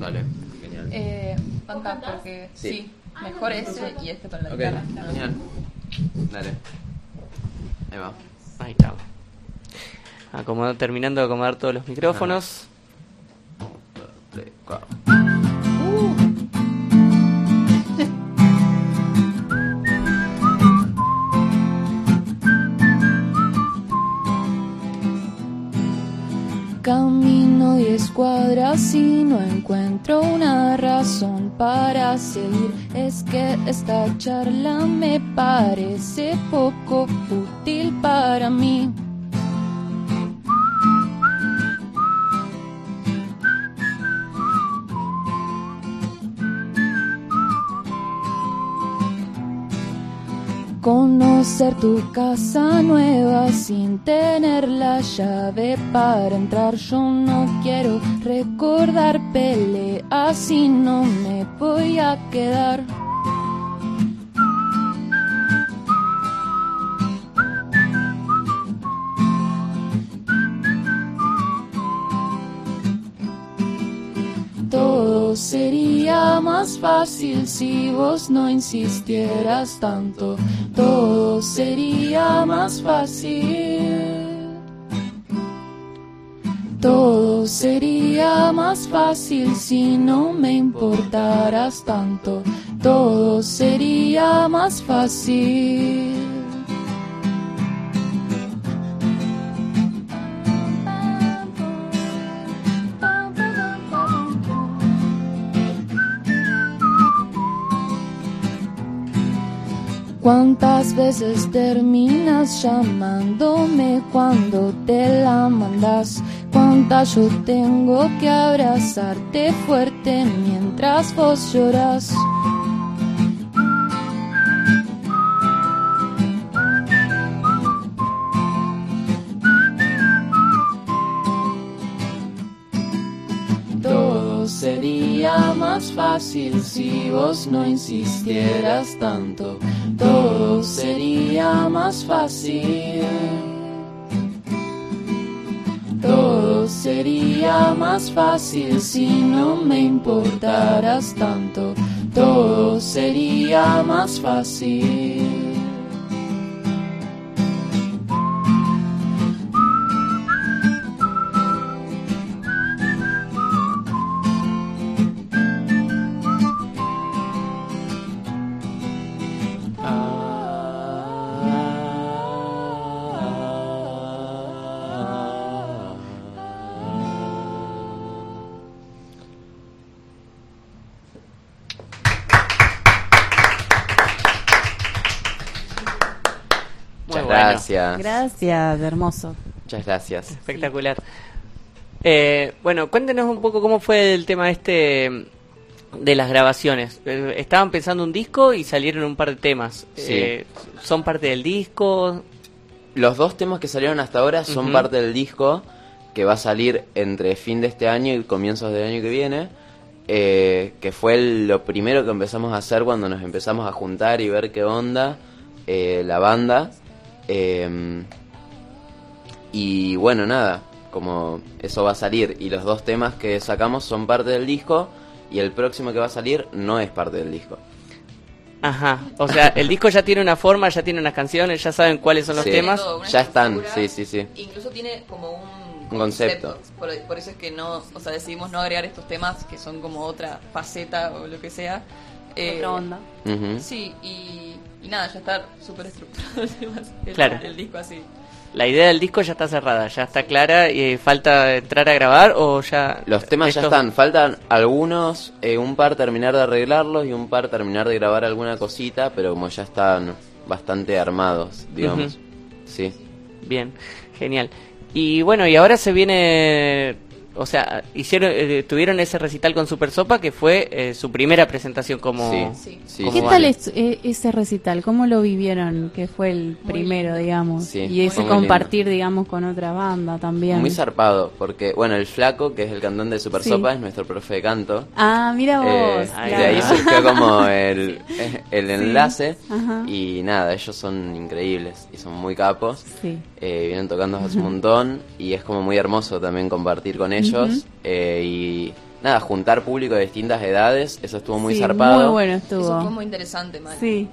R: Dale, genial.
Q: Eh, Fanta, porque
R: Sí.
Q: sí. mejor ese y este para la
R: Ok,
Q: guitarra.
R: genial. Dale. Ahí va.
B: Ahí está. Acomodo- terminando de acomodar todos los micrófonos.
R: Tres, cuatro. [LAUGHS]
S: Camino diez cuadras y no encuentro una razón para seguir. Es que esta charla me parece poco útil para mí. Conocer tu casa nueva sin tener la llave para entrar. Yo no quiero recordar peleas y no me voy a quedar. Todo más fácil si vos no insistieras tanto. Todo sería más fácil. Todo sería más fácil si no me importaras tanto. Todo sería más fácil. ¿Cuántas veces terminas llamándome cuando te la mandas? ¿Cuántas yo tengo que abrazarte fuerte mientras vos lloras? Todo sería más fácil si vos no insistieras tanto. Todo sería más fácil. Todo sería más fácil si no me importaras tanto. Todo sería más fácil.
R: Gracias.
A: Gracias, hermoso.
R: Muchas gracias.
B: Espectacular. Eh, bueno, cuéntenos un poco cómo fue el tema este de las grabaciones. Eh, estaban pensando un disco y salieron un par de temas.
R: Sí.
B: Eh, ¿Son parte del disco?
R: Los dos temas que salieron hasta ahora son parte del disco que va a salir entre fin de este año y comienzos del año que viene. eh, que fue el- lo primero que empezamos a hacer cuando nos empezamos a juntar y ver qué onda eh, la banda. Eh, y bueno, nada, como eso va a salir y los dos temas que sacamos son parte del disco y el próximo que va a salir no es parte del disco.
B: Ajá. O sea, el disco ya tiene una forma, ya tiene unas canciones, ya saben cuáles son los
R: Sí.
B: temas.
Q: Todo,
R: Ya están, sí, sí, sí.
Q: Incluso tiene como un,
R: Un concepto.
Q: Por, por eso es que no, o sea, decidimos no agregar estos temas que son como otra faceta o lo que sea. Eh,
A: Otra onda.
Q: Sí, y, y nada, ya está súper estructurado [LAUGHS] el, tema- el-
B: Claro.
Q: el disco así.
B: La idea del disco ya está cerrada, ya está clara y falta entrar a grabar o ya...
R: Los temas ya están, faltan algunos, eh, un par terminar de arreglarlos y un par terminar de grabar alguna cosita, pero como ya están bastante armados, digamos. Sí.
B: Bien, genial. Y bueno, y ahora se viene, o sea, hicieron, eh, tuvieron ese recital con Super Sopa que fue eh, su primera presentación como.
R: Sí, sí,
B: como
A: ¿Qué tal es, eh, ese recital? ¿Cómo lo vivieron? Que fue el primero, digamos.
R: Sí,
A: y ese compartir, digamos, con otra banda también.
R: Muy zarpado, porque, bueno, el Flaco, que es el cantante de Super
A: Sí.
R: Sopa, es nuestro profe de canto.
A: Ah, mira vos.
R: Eh,
A: claro.
R: De ahí surgió como el, [LAUGHS] [LAUGHS] el enlace.
A: Ajá.
R: Y nada, ellos son increíbles y son muy capos.
A: Sí.
R: Eh, vienen tocando hace un montón y es como muy hermoso también compartir con ellos.
A: Ujú.
R: eh, y nada, juntar público de distintas edades, eso estuvo muy
A: Sí,
R: zarpado.
A: Muy bueno estuvo.
Q: Eso fue muy interesante, man.
A: Sí.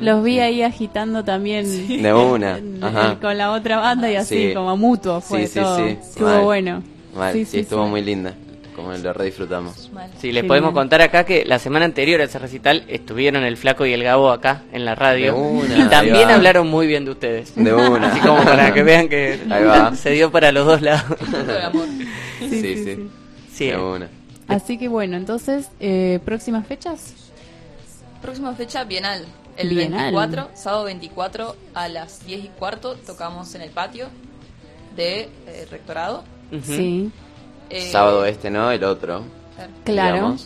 A: Los vi ahí agitando también [LAUGHS]
R: De una, ajá.
A: con la otra banda y así
R: Sí.
A: como mutuo fue
R: Sí, sí,
A: todo.
R: sí,
A: Estuvo
R: mal.
A: bueno.
R: Mal,
A: Sí,
R: sí,
A: sí,
R: estuvo
A: sí.
R: muy linda, como lo re disfrutamos.
B: Sí, les
A: Qué
B: podemos
A: bien.
B: contar acá que la semana anterior a ese recital estuvieron el Flaco y el Gabo acá en la radio.
R: De una,
B: y también hablaron muy bien de ustedes.
R: De una.
B: Así como para que vean que
R: Ahí va.
B: se dio para los dos lados. [LAUGHS]
R: Sí, sí.
B: Sí.
R: De una.
A: Así que bueno, entonces, eh, próximas fechas.
Q: Próxima fecha, Bienal. El
A: Bienal.
Q: 24, sábado 24 a las 10 y cuarto tocamos en el patio de eh, Rectorado.
A: Sí.
Q: Eh,
R: Sábado este, ¿no? El otro.
A: Claro.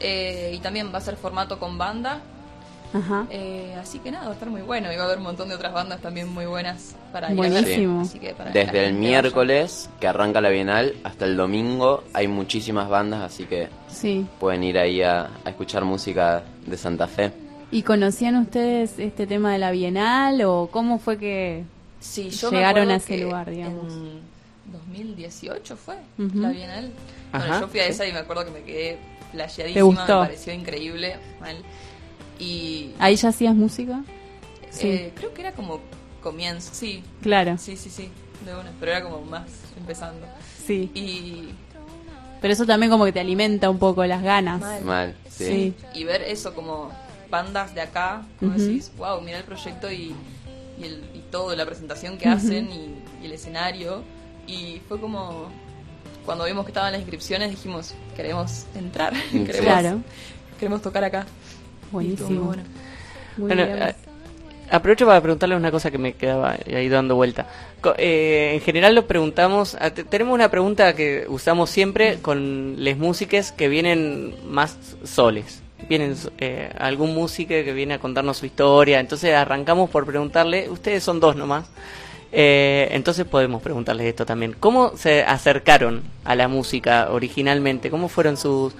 Q: eh, y también va a ser formato con banda.
A: Ajá.
Q: Eh, así que nada, va a estar muy bueno. Y va a haber un montón de otras bandas también muy buenas para ir a ver.
A: Buenísimo.
Q: Así que para
R: Desde el miércoles que arranca la Bienal hasta el domingo hay muchísimas bandas, así que
A: Sí.
R: pueden ir ahí a, a escuchar música de Santa Fe.
A: ¿Y conocían ustedes este tema de la Bienal o cómo fue que
Q: Sí, yo
A: llegaron a ese lugar, digamos?
Q: En 2018 fue la Bienal.
B: Ajá,
Q: Bueno, yo fui a
B: sí.
Q: esa y me acuerdo que me quedé flasheadísima, me pareció increíble. Mal. Y
A: ¿Ahí ya hacías música? Sí.
Q: eh, creo que era como comienzo, sí.
A: Claro.
Q: Sí, sí, sí, de una, pero era como más empezando.
A: Sí.
Q: Y,
A: Pero eso también como que te alimenta un poco las ganas.
Q: Mal.
R: Mal, sí.
A: Sí.
Q: y ver eso como bandas de acá, como
A: Ujú.
Q: decís, wow, mira el proyecto y, y, el, y todo, la presentación que hacen y, y el escenario. Y fue como, cuando vimos que estaban las inscripciones, dijimos, queremos entrar, [LAUGHS] queremos,
A: Claro.
Q: queremos tocar acá.
A: Buenísimo.
Q: bueno.
A: Muy
B: Bueno,
A: bien.
B: aprovecho para preguntarle una cosa que me quedaba ahí dando vuelta. Co- eh, en general lo preguntamos, te- tenemos una pregunta que usamos siempre con les músiques que vienen más soles. Vienen eh, algún músico que viene a contarnos su historia, entonces arrancamos por preguntarle, ustedes son dos nomás, eh, entonces podemos preguntarles esto también. ¿Cómo se acercaron a la música originalmente? ¿Cómo fueron sus...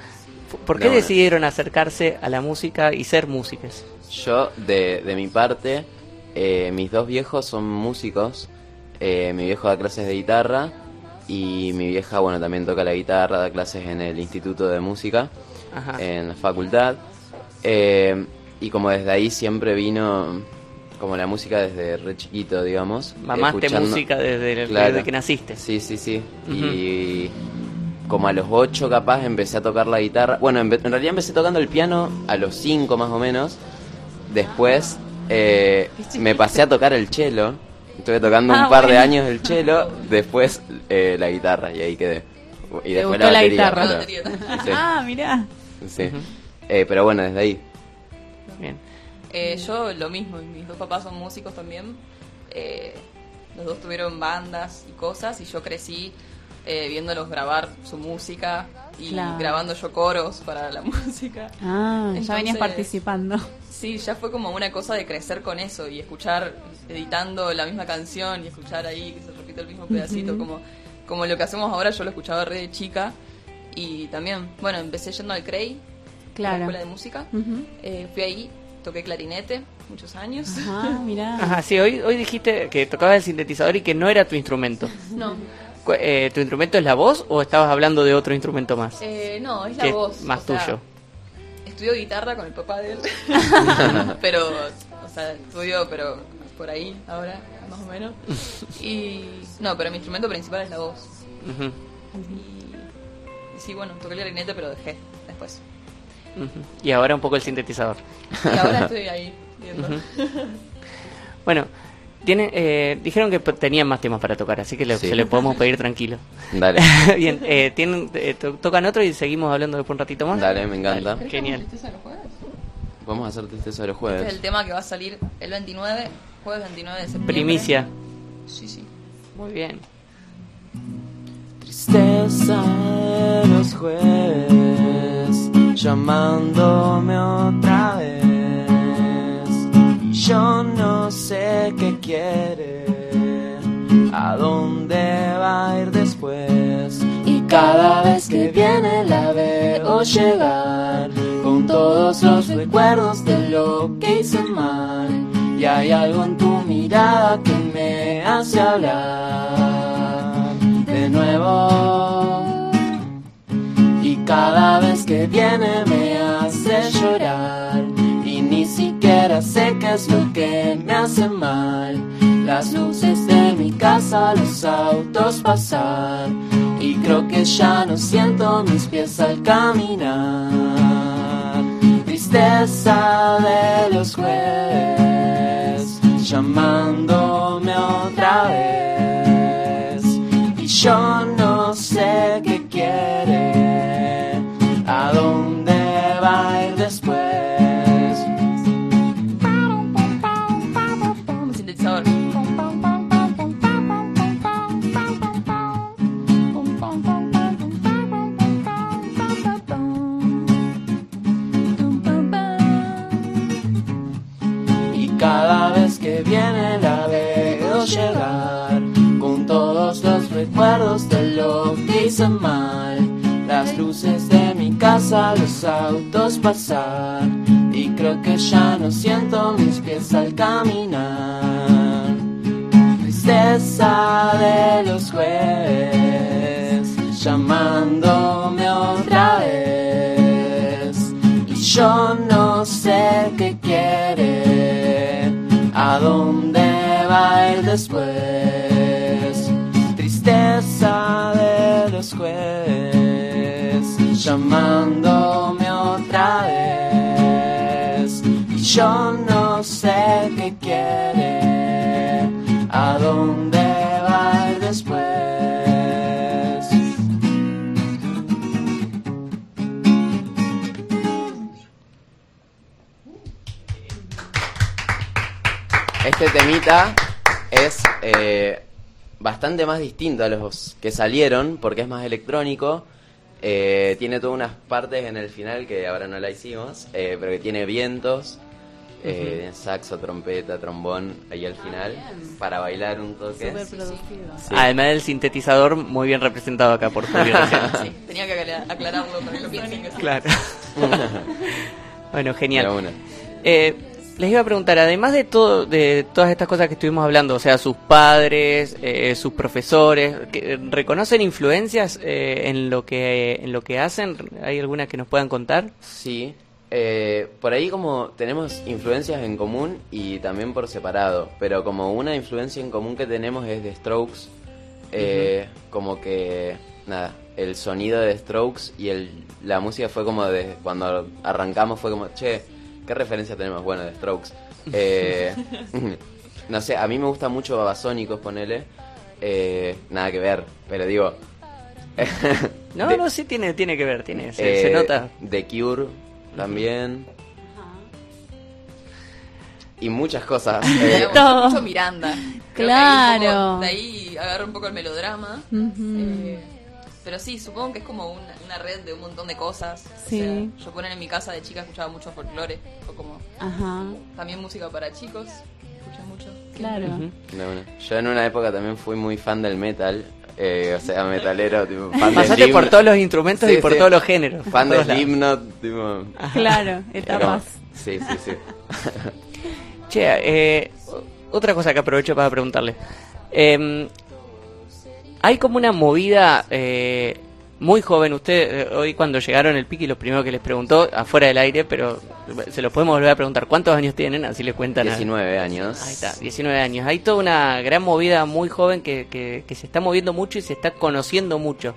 B: ¿Por qué
R: No,
B: decidieron acercarse a la música y ser músicos?
R: Yo, de, de mi parte, eh, mis dos viejos son músicos. Eh, mi viejo da clases de guitarra y mi vieja, bueno, también toca la guitarra, da clases en el Instituto de Música,
B: Ajá.
R: en la facultad. Eh, y como desde ahí siempre vino como la música desde re chiquito, digamos.
B: Mamaste
R: escuchando-
B: música desde,
R: Claro.
B: desde que naciste.
R: Sí, sí, sí. Y como a los ocho capaz empecé a tocar la guitarra. Bueno, en, en realidad empecé tocando el piano a los cinco más o menos. Después eh, me pasé a tocar el cello. Estuve tocando
A: Ah,
R: un par de
A: bueno.
R: años el cello. Después eh, la guitarra y ahí quedé. Y
A: ¿Te
R: después
A: la
R: batería,
A: guitarra?
R: pero- sí,
A: Ah, mirá.
R: sí. Eh, pero bueno, desde ahí.
B: Bien.
Q: Eh, yo lo mismo, mis dos papás son músicos también. Eh, los dos tuvieron bandas y cosas y yo crecí eh, viéndolos grabar su música y
A: Claro.
Q: grabando yo coros para la [LAUGHS] música.
A: Ah, ya venías participando.
Q: Sí, ya fue como una cosa de crecer con eso y escuchar editando la misma canción y escuchar ahí que se repite el mismo pedacito, como, como lo que hacemos ahora, yo lo escuchaba re de chica y también, bueno, empecé yendo al CREI,
A: Claro.
Q: la escuela de música. Eh, fui ahí, toqué clarinete muchos años.
A: Ah, mirá.
B: Ajá, sí, hoy, hoy dijiste que tocabas el sintetizador y que no era tu instrumento.
Q: No,
B: eh, ¿Tu instrumento es la voz o estabas hablando de otro instrumento más?
Q: eh, no, es la
B: Que es
Q: voz.
B: más
Q: o sea,
B: tuyo.
Q: Estudió guitarra con el papá de él, [LAUGHS] pero, o sea, estudió, pero por ahí ahora, más o menos. [LAUGHS] Y no, pero mi instrumento principal es la voz. Y, y sí, bueno, toqué el clarinete, pero dejé después.
B: ujú. Y ahora un poco el sintetizador.
Q: Y ahora [LAUGHS] estoy ahí viendo.
B: Bueno, tiene, eh, dijeron que tenían más temas para tocar, así que le-
R: Sí.
B: se le podemos pedir tranquilo.
R: Dale. [LAUGHS]
B: Bien, eh, tienen, eh, to- tocan otro y seguimos hablando después un ratito más.
R: Dale, me encanta.
B: Dale, genial.
R: Vamos a hacer tristeza de los
Q: Este es
R: jueves.
Q: el tema que va a salir el 29, jueves 29 de septiembre.
B: Primicia.
Q: Sí, sí.
B: Muy bien.
E: Tristeza de los jueves llamándome otra vez. Yo no sé qué quiere, a dónde va a ir después. Y cada vez que viene la veo llegar con todos los recuerdos de lo que hice mal. Y hay algo en tu mirada que me hace hablar de nuevo. Y cada vez que viene me hace llorar. Ni siquiera sé qué es lo que me hace mal. Las luces de mi casa, los autos pasar. Y creo que ya no siento mis pies al caminar. Tristeza de los jueves, llamándome otra vez. Y yo no sé qué quiere, viene con todos los recuerdos de lo que hice mal. Las luces de mi casa, los autos pasar y creo que ya no siento mis pies al caminar. Tristeza de los jueves llamándome otra vez y yo no sé qué quiere, a dónde va ir después. Tristeza de los jueves llamándome otra vez y yo no
R: Este temita es eh, bastante más distinto a los que salieron porque es más electrónico. Eh, tiene todas unas partes en el final que ahora no la hicimos, eh, pero que tiene vientos, eh, saxo, trompeta, trombón ahí al final para bailar un toque. Sí.
B: Además del sintetizador, muy bien representado acá por Julio. [LAUGHS]
Q: Sí, tenía que acla- aclararlo para que lo piensen.
B: Claro. [LAUGHS] bueno, genial. Eh, les iba a preguntar, además de todo, de todas estas cosas que estuvimos hablando, o sea, sus padres, eh, sus profesores, que- ¿reconocen influencias eh, en lo que en lo que hacen? ¿Hay algunas que nos puedan contar?
R: Sí, eh, por ahí como tenemos influencias en común y también por separado, pero como una influencia en común que tenemos es de Strokes, eh, como que, nada, el sonido de Strokes y el, la música fue como de, cuando arrancamos fue como, che, ¿qué referencia tenemos? Bueno, de Strokes. Eh, [LAUGHS] no sé, a mí me gusta mucho Babasónicos, ponele, eh, nada que ver, pero digo... [LAUGHS]
B: No,
R: de-
B: no, sí tiene, tiene que ver, tiene, se, se
R: eh,
B: nota.
R: The Cure también. Y muchas cosas. [LAUGHS]
Q: Me
R: Eh,
Q: gusta mucho Miranda. Creo que
A: Claro.
Q: ahí de ahí agarra un poco el melodrama. Eh, pero sí, supongo que es como una, una red de un montón de cosas. O
A: Sí.
Q: sea, yo poner en mi casa de chica escuchaba mucho folclore. O como
A: Ajá,
Q: también música para chicos. Escuché mucho.
A: claro.
R: Yo en una época también fui muy fan del metal. eh, o sea, metalero, tipo, [LAUGHS] fan
B: Pasaste
R: del
B: por todos los instrumentos
R: Sí,
B: y por
R: sí.
B: todos los géneros.
R: Fan de. Slipknot, tipo...
A: Claro, etapas.
R: como- Sí, sí, sí.
B: Che, eh, otra cosa que aprovecho para preguntarle. Eh, hay como una movida eh, muy joven. Usted, eh, hoy cuando llegaron el pique, lo primero que les preguntó, afuera del aire, pero se lo podemos volver a preguntar. ¿Cuántos años tienen? Así les cuentan. a-
R: 19 años.
B: Ahí está, 19 años. Hay toda una gran movida muy joven que, que, que se está moviendo mucho y se está conociendo mucho.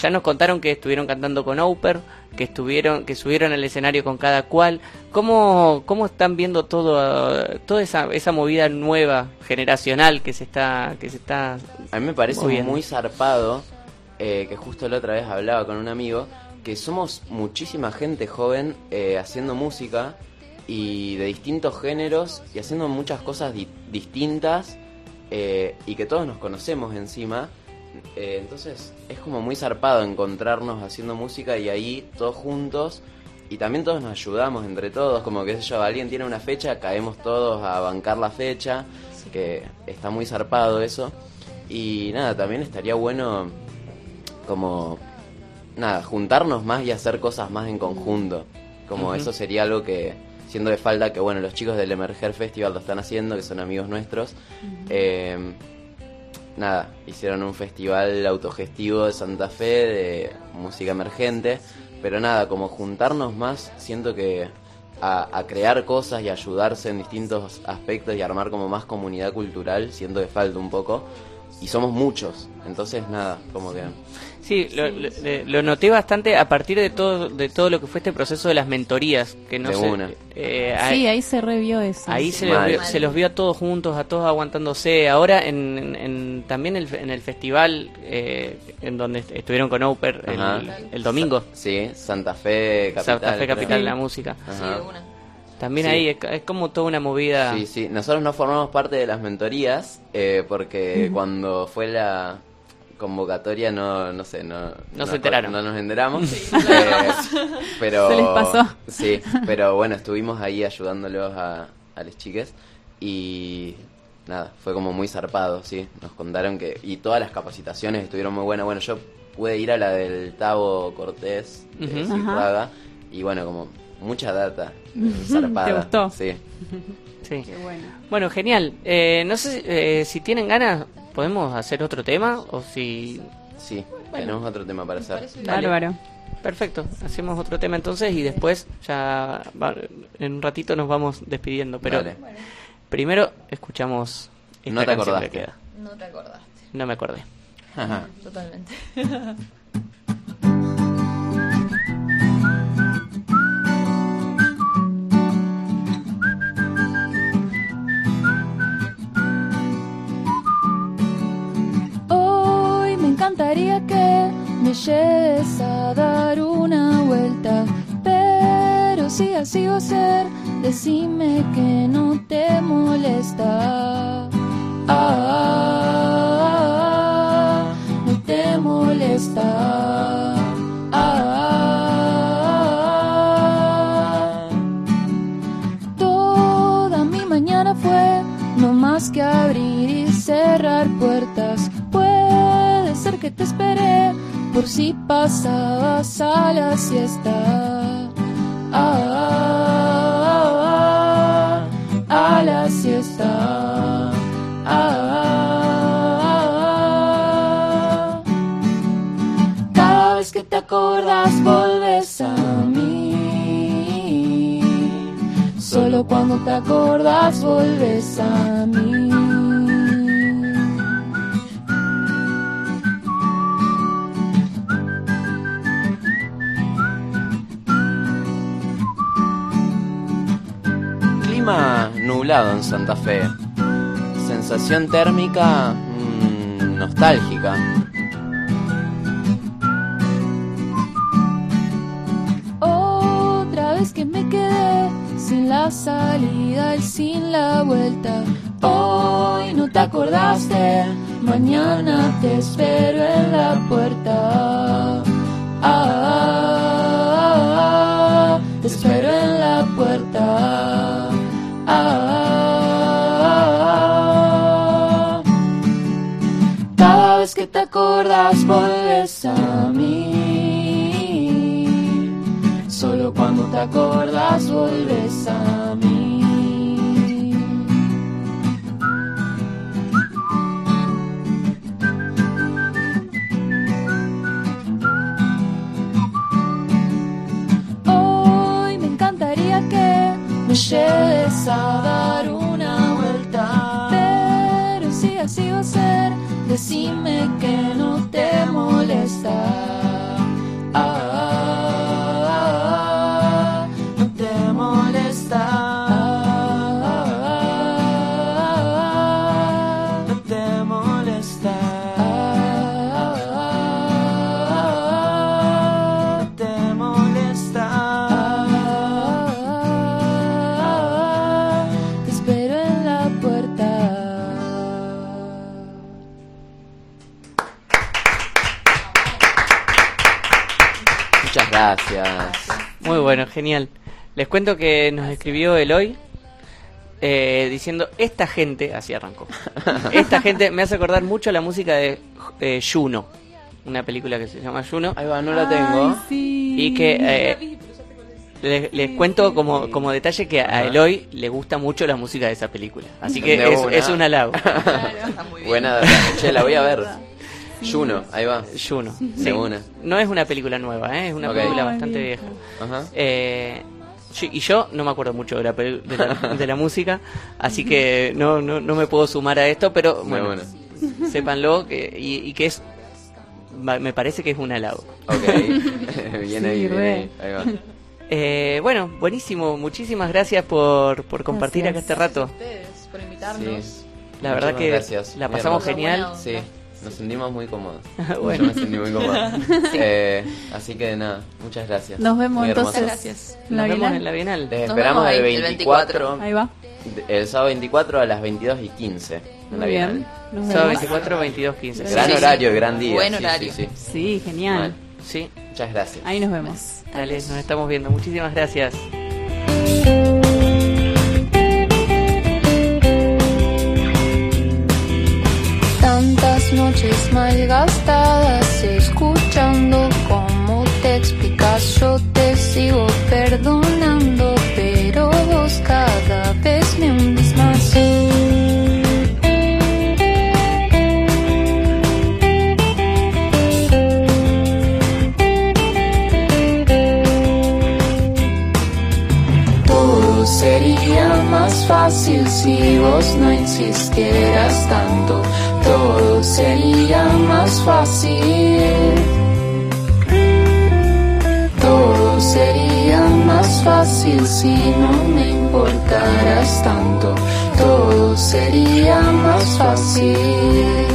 B: Ya nos contaron que estuvieron cantando con Oper, que estuvieron, que subieron al escenario con cada cual. ¿Cómo, cómo están viendo todo, toda esa, esa movida nueva, generacional que se está, que se está
R: A mí me parece
B: moviendo?
R: muy zarpado, eh, que justo la otra vez hablaba con un amigo, que somos muchísima gente joven eh, haciendo música y de distintos géneros y haciendo muchas cosas di- distintas eh, y que todos nos conocemos encima. Eh, entonces es como muy zarpado encontrarnos haciendo música y ahí todos juntos y también todos nos ayudamos entre todos, como que sé yo, alguien tiene una fecha, caemos todos a bancar la fecha, que está muy zarpado eso. Y nada, también estaría bueno como nada, juntarnos más y hacer cosas más en conjunto. Como eso sería algo que siendo de falta que bueno, los chicos del Emerger Festival lo están haciendo, que son amigos nuestros. Eh, nada, hicieron un festival autogestivo de Santa Fe de música emergente, pero nada, como juntarnos más, siento que a, a crear cosas y ayudarse en distintos aspectos y armar como más comunidad cultural, siento que falta un poco. Y somos muchos, entonces nada, como que...
B: Sí, lo, lo- lo noté bastante a partir de todo, de todo lo que fue este proceso de las mentorías, que no
R: De
B: sé,
R: una.
B: eh,
A: Sí,
B: ahí,
A: ahí se revió eso.
B: ahí se, los vio, se los vio a todos juntos, a todos aguantándose. Ahora en, en- en- también el, en el festival eh, en donde est- estuvieron con Oper el, domingo,
R: Sí, Santa Fe Capital.
B: Santa Fe
R: creo.
B: Capital de la música.
Q: Sí, de una.
B: También
R: Sí.
B: ahí es, es como toda una movida.
R: Sí, sí. Nosotros no formamos parte de las mentorías eh, porque cuando fue la convocatoria no, no sé, no,
B: No se enteraron.
R: No nos enteramos.
Q: Sí, [LAUGHS]
R: Eh, pero
A: Se les pasó.
R: Sí, pero bueno, estuvimos ahí ayudándolos a, a las chiques. y nada, fue como muy zarpado, sí. Nos contaron que. Y todas las capacitaciones estuvieron muy buenas. Bueno, yo pude ir a la del Tavo Cortés de
B: Ujú.
R: Zuluaga, y bueno, como mucha data [LAUGHS] zarpada.
B: ¿Te gustó?
R: Sí.
B: Sí. bueno. genial. Eh, no sé eh, si tienen ganas, podemos hacer otro tema o si...
R: Sí, tenemos otro tema para hacer.
A: Bárbaro.
B: Perfecto, hacemos otro tema entonces y después ya va- en un ratito nos vamos despidiendo. Pero primero escuchamos esta
R: No te
B: que
R: acordaste.
B: queda.
Q: No te acordaste.
B: No me acordé.
Q: Totalmente. [LAUGHS]
S: encantaría que me lleves a dar una vuelta, pero si así va a ser, decime que no te molesta. Ah, no te molesta. Ah, Toda mi mañana fue no más que abrir y cerrar puertas. Esperé por si pasabas a la siesta. Ah, a la siesta. Ah, cada vez que te acordas volves a mí. Solo cuando te acordas volves a mí.
R: Clima nublado en Santa Fe. Sensación térmica mm, nostálgica.
S: Otra vez que me quedé sin la salida y sin la vuelta. Hoy no te acordaste, mañana te espero en la puerta. Ah, te espero en la puerta. Ah, cada vez que te acordas vuelves a mí. Solo cuando te acordas vuelves a mí. Lleves a dar una vuelta. Pero si así va a ser, decime que no te
B: genial. Les cuento que nos escribió Eloy eh, diciendo, esta gente, así arrancó, [LAUGHS] esta gente me hace acordar mucho a la música de eh, Juno, una película que se llama Juno.
R: Ahí va, no la tengo.
B: Y que eh, les, les cuento como, como detalle que a Eloy le gusta mucho la música de esa película. Así que es,
R: una.
B: es un halago. [LAUGHS]
R: Buena data. Che, la voy a ver. Juno, ahí va.
B: Juno. Sí.
R: una.
B: No es una película nueva, ¿eh? es una película bastante
R: vieja.
B: vieja.
R: Ajá.
B: Eh, y yo no me acuerdo mucho de la, de la, [LAUGHS] de la música, así que no, no, no me puedo sumar a esto, pero bueno,
R: bueno.
B: sépanlo que, y, y que es, me parece que es un halago.
R: Ok. [LAUGHS] viene ahí, viene ahí. Ahí va.
B: Eh, bueno, buenísimo, muchísimas gracias por, por compartir acá este rato.
Q: ustedes por invitarnos.
R: Sí.
B: La verdad que
R: gracias.
B: la pasamos genial.
R: Sí, nos sentimos muy cómodos. [LAUGHS]
B: Bueno.
R: Yo me sentí muy cómodo. [LAUGHS] Eh, así que nada, muchas gracias.
A: Nos vemos entonces. Gracias.
B: Nos vemos en la Bienal.
R: Les
Q: Nos
R: esperamos el
Q: el
R: 24.
A: Ahí va.
R: El sábado 24 a las 22 y 15. en la
A: Muy bien.
R: Bienal.
A: Nos
B: Sábado
A: vemos.
B: 24, 22, 15.
R: Gran
B: Sí, sí.
R: horario, gran día.
Q: Buen
R: sí, sí,
Q: horario.
R: sí.
A: Sí, genial.
R: Mal.
B: Sí,
R: Muchas gracias.
A: Ahí nos vemos.
B: dale, nos estamos viendo. Muchísimas gracias.
S: Noches malgastadas escuchando cómo te explicas. Yo te sigo perdonando, pero vos cada vez me hundes más. Todo sería más fácil si vos no insistieras tanto. Todo sería más fácil. Todo sería más fácil si no me importaras tanto. Todo sería más fácil.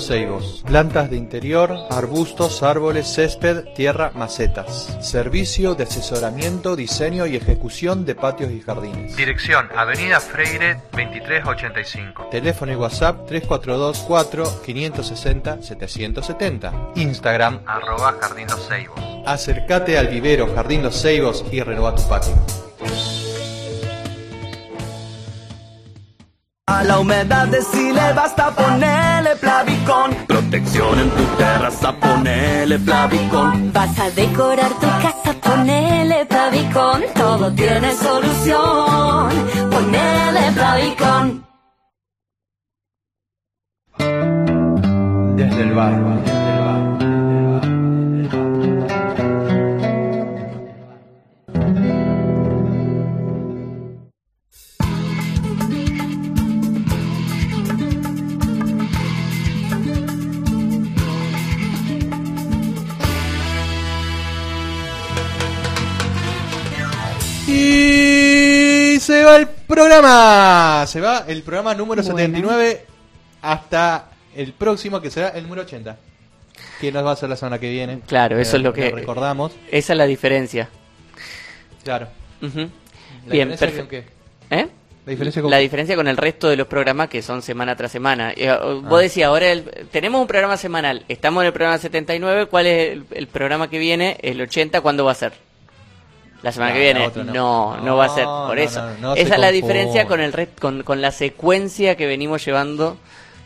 C: Los Ceibos. Plantas de interior, arbustos, árboles, césped, tierra, macetas. Servicio de asesoramiento, diseño y ejecución de patios y jardines. Dirección Avenida Freire 2385. Teléfono y WhatsApp 342 4 560 770. Instagram arroba Jardín Los Ceibos. Acércate al vivero Jardín Los Ceibos y renueva tu patio.
I: A la humedad decirle basta ponerle Plavicón. Protección en tu terraza, ponele Plavicón.
F: Vas a decorar tu casa, ponele Plavicón. Todo tiene solución. Ponele Plavicón.
C: Programa. Se va el programa número
B: Bueno.
C: 79 hasta el próximo que será el número 80. Que nos va a hacer la semana que viene.
B: Claro, eso es lo que
C: recordamos.
B: Esa es la diferencia.
C: Claro. ¿La
B: Bien,
C: diferencia
B: perfecto. ¿Eh?
C: ¿La diferencia con
B: La diferencia con el resto de los programas que son semana tras semana. Eh,
C: Ah.
B: Vos decías, ahora el- tenemos un programa semanal, estamos en el programa 79, ¿cuál es el, el programa que viene? El 80, ¿cuándo va a ser? La semana que viene.
C: la
B: no.
C: no.
B: no, va a ser. Por eso. Esa es la diferencia con el con, con la secuencia que venimos llevando,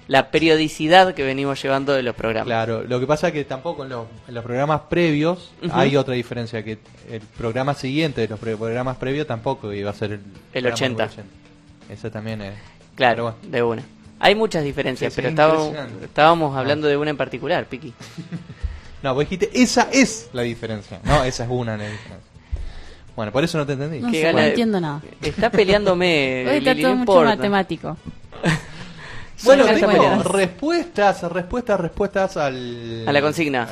B: la periodicidad que venimos llevando de los programas.
C: Claro, lo que pasa es que tampoco en los, en los programas previos hay otra diferencia, que el programa siguiente de los pre- programas previos tampoco iba a ser el,
B: El
C: programa
B: 80.
C: número Eso también es...
B: Claro, de una. Hay muchas diferencias,
C: Sí,
B: pero estábamos, estábamos hablando de una en particular, Piki. [LAUGHS]
C: No, vos dijiste, esa es la diferencia. No, esa es una de las diferencias. Bueno, por eso no te entendí.
A: No
B: Qué
A: sé,
B: gana
A: no entiendo nada.
B: Está peleándome. [LAUGHS]
A: Hoy está
B: Lili,
A: todo
B: no
A: mucho
B: importa.
A: matemático. [LAUGHS]
C: Bueno, tengo
B: peleadas.
C: respuestas, respuestas, respuestas al...
B: A la consigna.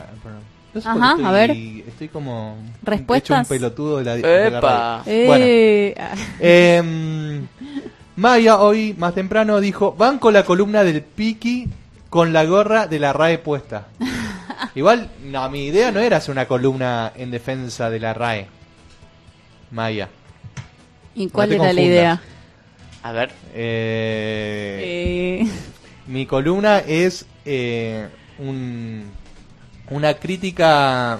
C: No sé
A: Ajá,
C: estoy,
A: a ver.
C: Estoy como...
A: ¿Respuestas?
C: Hecho un pelotudo de la, de la. Bueno.
A: Eh, [LAUGHS] ah,
C: Em, Maya hoy, más temprano, dijo, van con la columna del Piki con la gorra de la RAE puesta. Igual, no, mi idea no era hacer una columna en defensa de la RAE. Maya.
A: ¿Y cuál
C: te
A: era la idea?
B: A ver.
C: Eh,
A: Eh,
C: Mi columna es eh, un, una crítica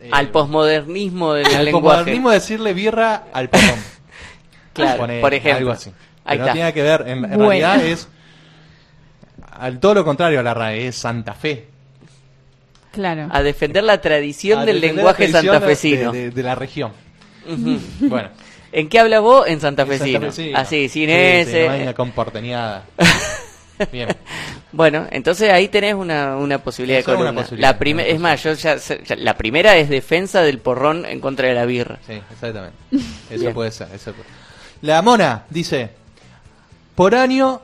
C: eh,
B: Al posmodernismo del
C: al
B: lenguaje.
C: posmodernismo decirle birra al. [LAUGHS]
B: Claro,
C: Pone
B: por ejemplo.
C: Algo así.
B: Ahí
C: no
B: está.
C: tiene que ver, en, en
A: Bueno.
C: realidad es al todo lo contrario a la RAE, es Santa Fe.
A: claro.
B: A defender la tradición
C: A
B: del lenguaje santafesino.
C: De, de- de la región. Bueno,
B: ¿En qué hablas vos? En santafesino.
C: santafesino.
B: Así, sin
C: Sí,
B: ese.
C: sí, no. [LAUGHS] Bien.
B: Bueno, entonces ahí tenés una, una posibilidad de columna.
C: posibilidad,
B: la prime-
C: una
B: es más, yo ya, la primera es defensa del porrón en contra de la birra.
C: Sí, exactamente. [LAUGHS] Eso
B: Bien.
C: puede ser. Eso puede- La Mona dice: Por año,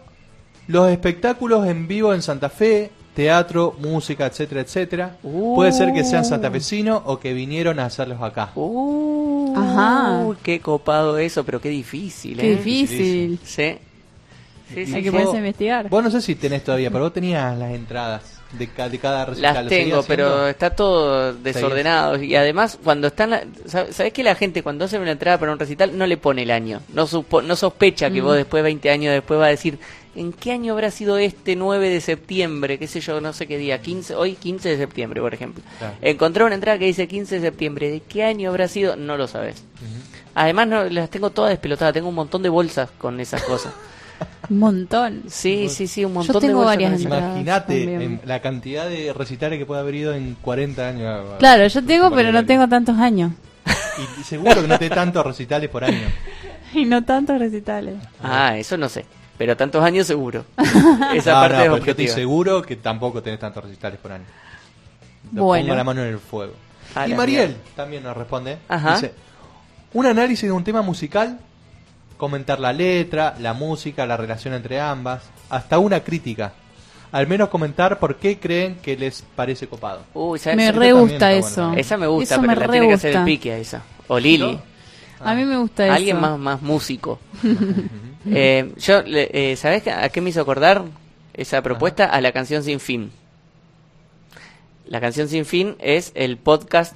C: los espectáculos en vivo en Santa Fe, teatro, música, etcétera, etcétera. Puede ser que sean santafesinos o que vinieron a hacerlos acá.
B: Uh,
A: Ajá.
B: qué copado eso, pero qué difícil,
A: Qué
B: ¿eh?
A: difícil.
B: Sí. Sí, sí,
A: Hay que ponerse a investigar.
C: Vos no sé si tenés todavía, pero vos tenías las entradas de, ca- de cada recital.
B: Las
C: ¿Lo seguís
B: tengo, pero está todo desordenado. Y además, cuando están. ¿Sabés que la gente cuando hace una entrada para un recital no le pone el año? No, supo- no sospecha que
A: Mm.
B: vos después, 20 años después, va a decir: ¿en qué año habrá sido este 9 de septiembre? ¿Qué sé yo? No sé qué día. 15, hoy 15 de septiembre, por ejemplo.
C: Claro.
B: Encontré una entrada que dice 15 de septiembre. ¿De qué año habrá sido? No lo sabes. Además, no, las tengo todas despelotadas. Tengo un montón de bolsas con esas cosas. [LAUGHS]
A: Un montón.
B: Sí, sí, sí, un montón de
A: tengo
B: bolsas.
A: varias.
C: Imagínate la cantidad de recitales que puede haber ido en 40 años.
A: Claro, yo tengo, pero no tengo tantos años.
C: Y seguro que no te [LAUGHS] tantos recitales por año.
A: Y no tantos recitales.
B: Ah, eso no sé. Pero tantos años seguro. [LAUGHS] Esa
C: No,
B: parte
C: no,
B: es
C: pero yo estoy
B: objetiva.
C: seguro que tampoco tenés tantos recitales por año. Lo
A: Bueno.
C: Pongo la mano en el fuego.
B: A
C: y Mariel también nos responde.
B: Ajá.
C: Dice, un análisis de un tema musical, comentar la letra, la música, la relación entre ambas, hasta una crítica. Al menos comentar por qué creen que les parece copado.
B: Uy, ¿sabes?
A: Me re gusta eso.
B: Esa me gusta,
A: Eso
B: pero
A: me
B: la tiene que hacer el pique a esa. O Lili.
A: A mí me gusta eso.
B: Alguien más, más músico. [LAUGHS] eh, yo, le- eh, ¿sabes qué- a qué me hizo acordar esa propuesta? A la canción Sin Fin. La canción Sin Fin es el podcast.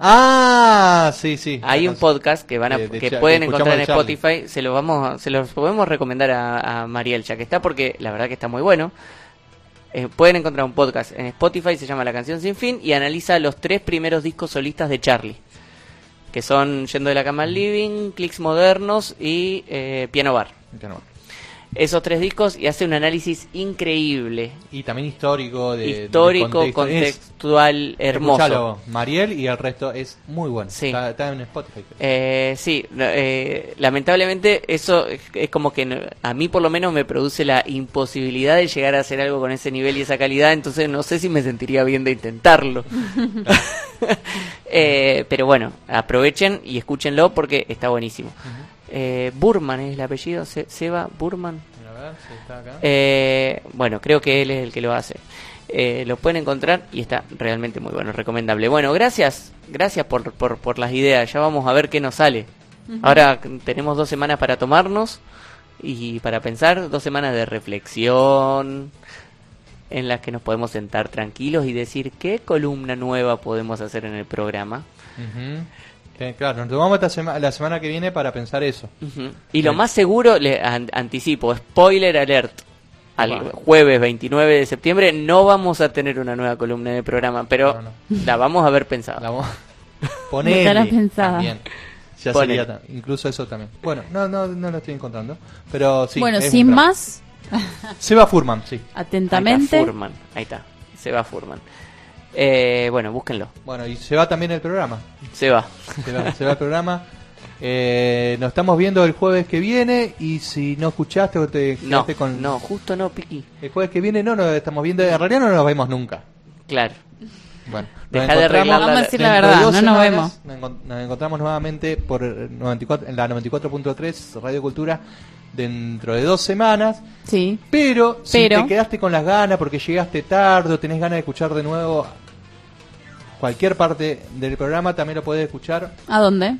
C: Ah, sí, sí.
B: Hay un podcast que van a,
C: De- de
B: que pueden encontrar en Spotify. Se lo vamos, a- se los podemos recomendar a, a Mariel ya que está porque la verdad que está muy bueno. Eh, pueden encontrar un podcast en Spotify, se llama La Canción Sin Fin, y analiza los tres primeros discos solistas de Charlie, que son Yendo de la Cama al Living, Clicks Modernos y eh, Piano Bar. Esos tres discos y hace un análisis increíble,
C: Y también histórico, de, de
B: histórico,
C: contexto. Es-
B: contextual, hermoso.
C: escuchalo, Mariel y el resto es muy bueno.
B: Sí.
C: Está, está en Spotify.
B: Eh, sí, eh, lamentablemente eso es, es como que a mí por lo menos me produce la imposibilidad de llegar a hacer algo con ese nivel y esa calidad, entonces no sé si me sentiría bien de intentarlo. [LAUGHS] [LAUGHS] Eh, pero bueno, aprovechen y escúchenlo porque está buenísimo. Eh, Burman es el apellido, Se- Seba Burman.
C: A ver si está acá.
B: Eh, bueno, creo que él es el que lo hace. Eh, lo pueden encontrar y está realmente muy bueno, recomendable. Bueno, gracias, gracias por, por, por las ideas. Ya vamos a ver qué nos sale. Ahora tenemos dos semanas para tomarnos y para pensar, dos semanas de reflexión en las que nos podemos sentar tranquilos y decir qué columna nueva podemos hacer en el programa.
C: Sí, claro, nos tomamos esta sema- la semana que viene para pensar eso.
B: Y lo más seguro, le an- anticipo, spoiler alert. Al jueves 29 de septiembre no vamos a tener una nueva columna de programa, pero
C: No, no.
B: la vamos a haber pensado.
C: La vamos [LAUGHS] Ponele
A: pensada.
C: también. Ya
B: Ponele.
C: sería incluso eso también. Bueno, no, no, no lo estoy encontrando. Pero sí.
A: bueno, sin más,
C: Seba Furman, sí.
B: Ahí está,
A: atentamente.
B: Furman. Ahí está, se va Furman. Eh, bueno, búsquenlo.
C: Bueno, y se va también el programa.
B: Se va.
C: Se va, se va el programa. Eh, nos estamos viendo el jueves que viene y si no escuchaste o te
B: No,
C: quedaste con...
B: no, justo no, Piqui.
C: El jueves que viene no nos estamos viendo, en realidad no nos vemos nunca.
B: Claro.
C: Bueno,
B: Deja
C: nos
B: de
C: encontramos
B: arreglar
A: Vamos a decir la verdad, no nos
C: semanas,
A: vemos.
C: Nos, nos encontramos nuevamente por 94, en la 94.3 Radio Cultura dentro de dos semanas.
A: Sí.
C: Pero, si
A: Pero-
C: te quedaste con las ganas porque llegaste tarde o tenés ganas de escuchar de nuevo cualquier parte del programa, también lo podés escuchar
A: ¿A dónde?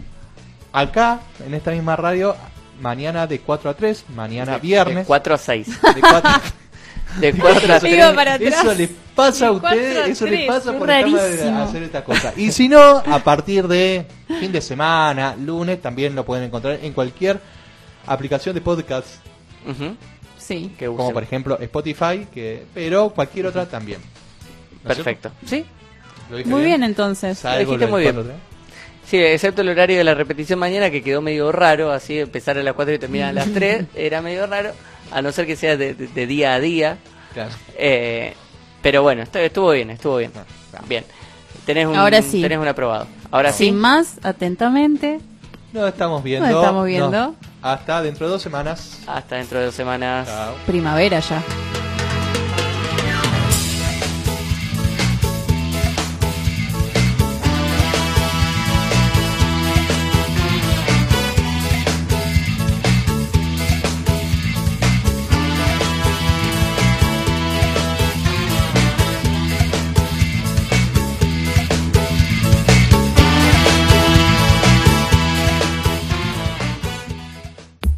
C: acá, en esta misma radio, mañana de 4 a 3, mañana
B: De-
C: viernes.
B: de 4 a 6.
C: De 4 [LAUGHS]
B: De 4 a 3.
A: Iba para atrás.
C: Eso les pasa a ustedes, eso les pasa por de hacer esta cosa. Y si no, a partir de fin de semana, lunes, también lo pueden encontrar en cualquier aplicación de podcast.
A: Sí.
B: Que
C: como por ejemplo Spotify, que pero cualquier otra también. ¿No
B: Perfecto. Sí.
C: ¿Lo dije
A: Muy bien, entonces.
C: Salvo
B: Lo dijiste muy bien.
C: ¿eh?
B: Sí, excepto el horario de la repetición mañana que quedó medio raro, así empezar a las 4 y terminar a las 3, [LAUGHS] era medio raro, a no ser que sea de, de- de día a día.
C: Claro.
B: Eh, pero bueno, estu- estuvo bien, estuvo bien. Bien. Tenés un,
A: Ahora sí.
B: Tenés un aprobado. Ahora sí.
A: Sin más, atentamente.
C: Nos estamos viendo.
A: Nos estamos viendo.
C: Hasta dentro de dos semanas.
B: Hasta dentro de dos semanas.
C: Chao.
A: Primavera ya.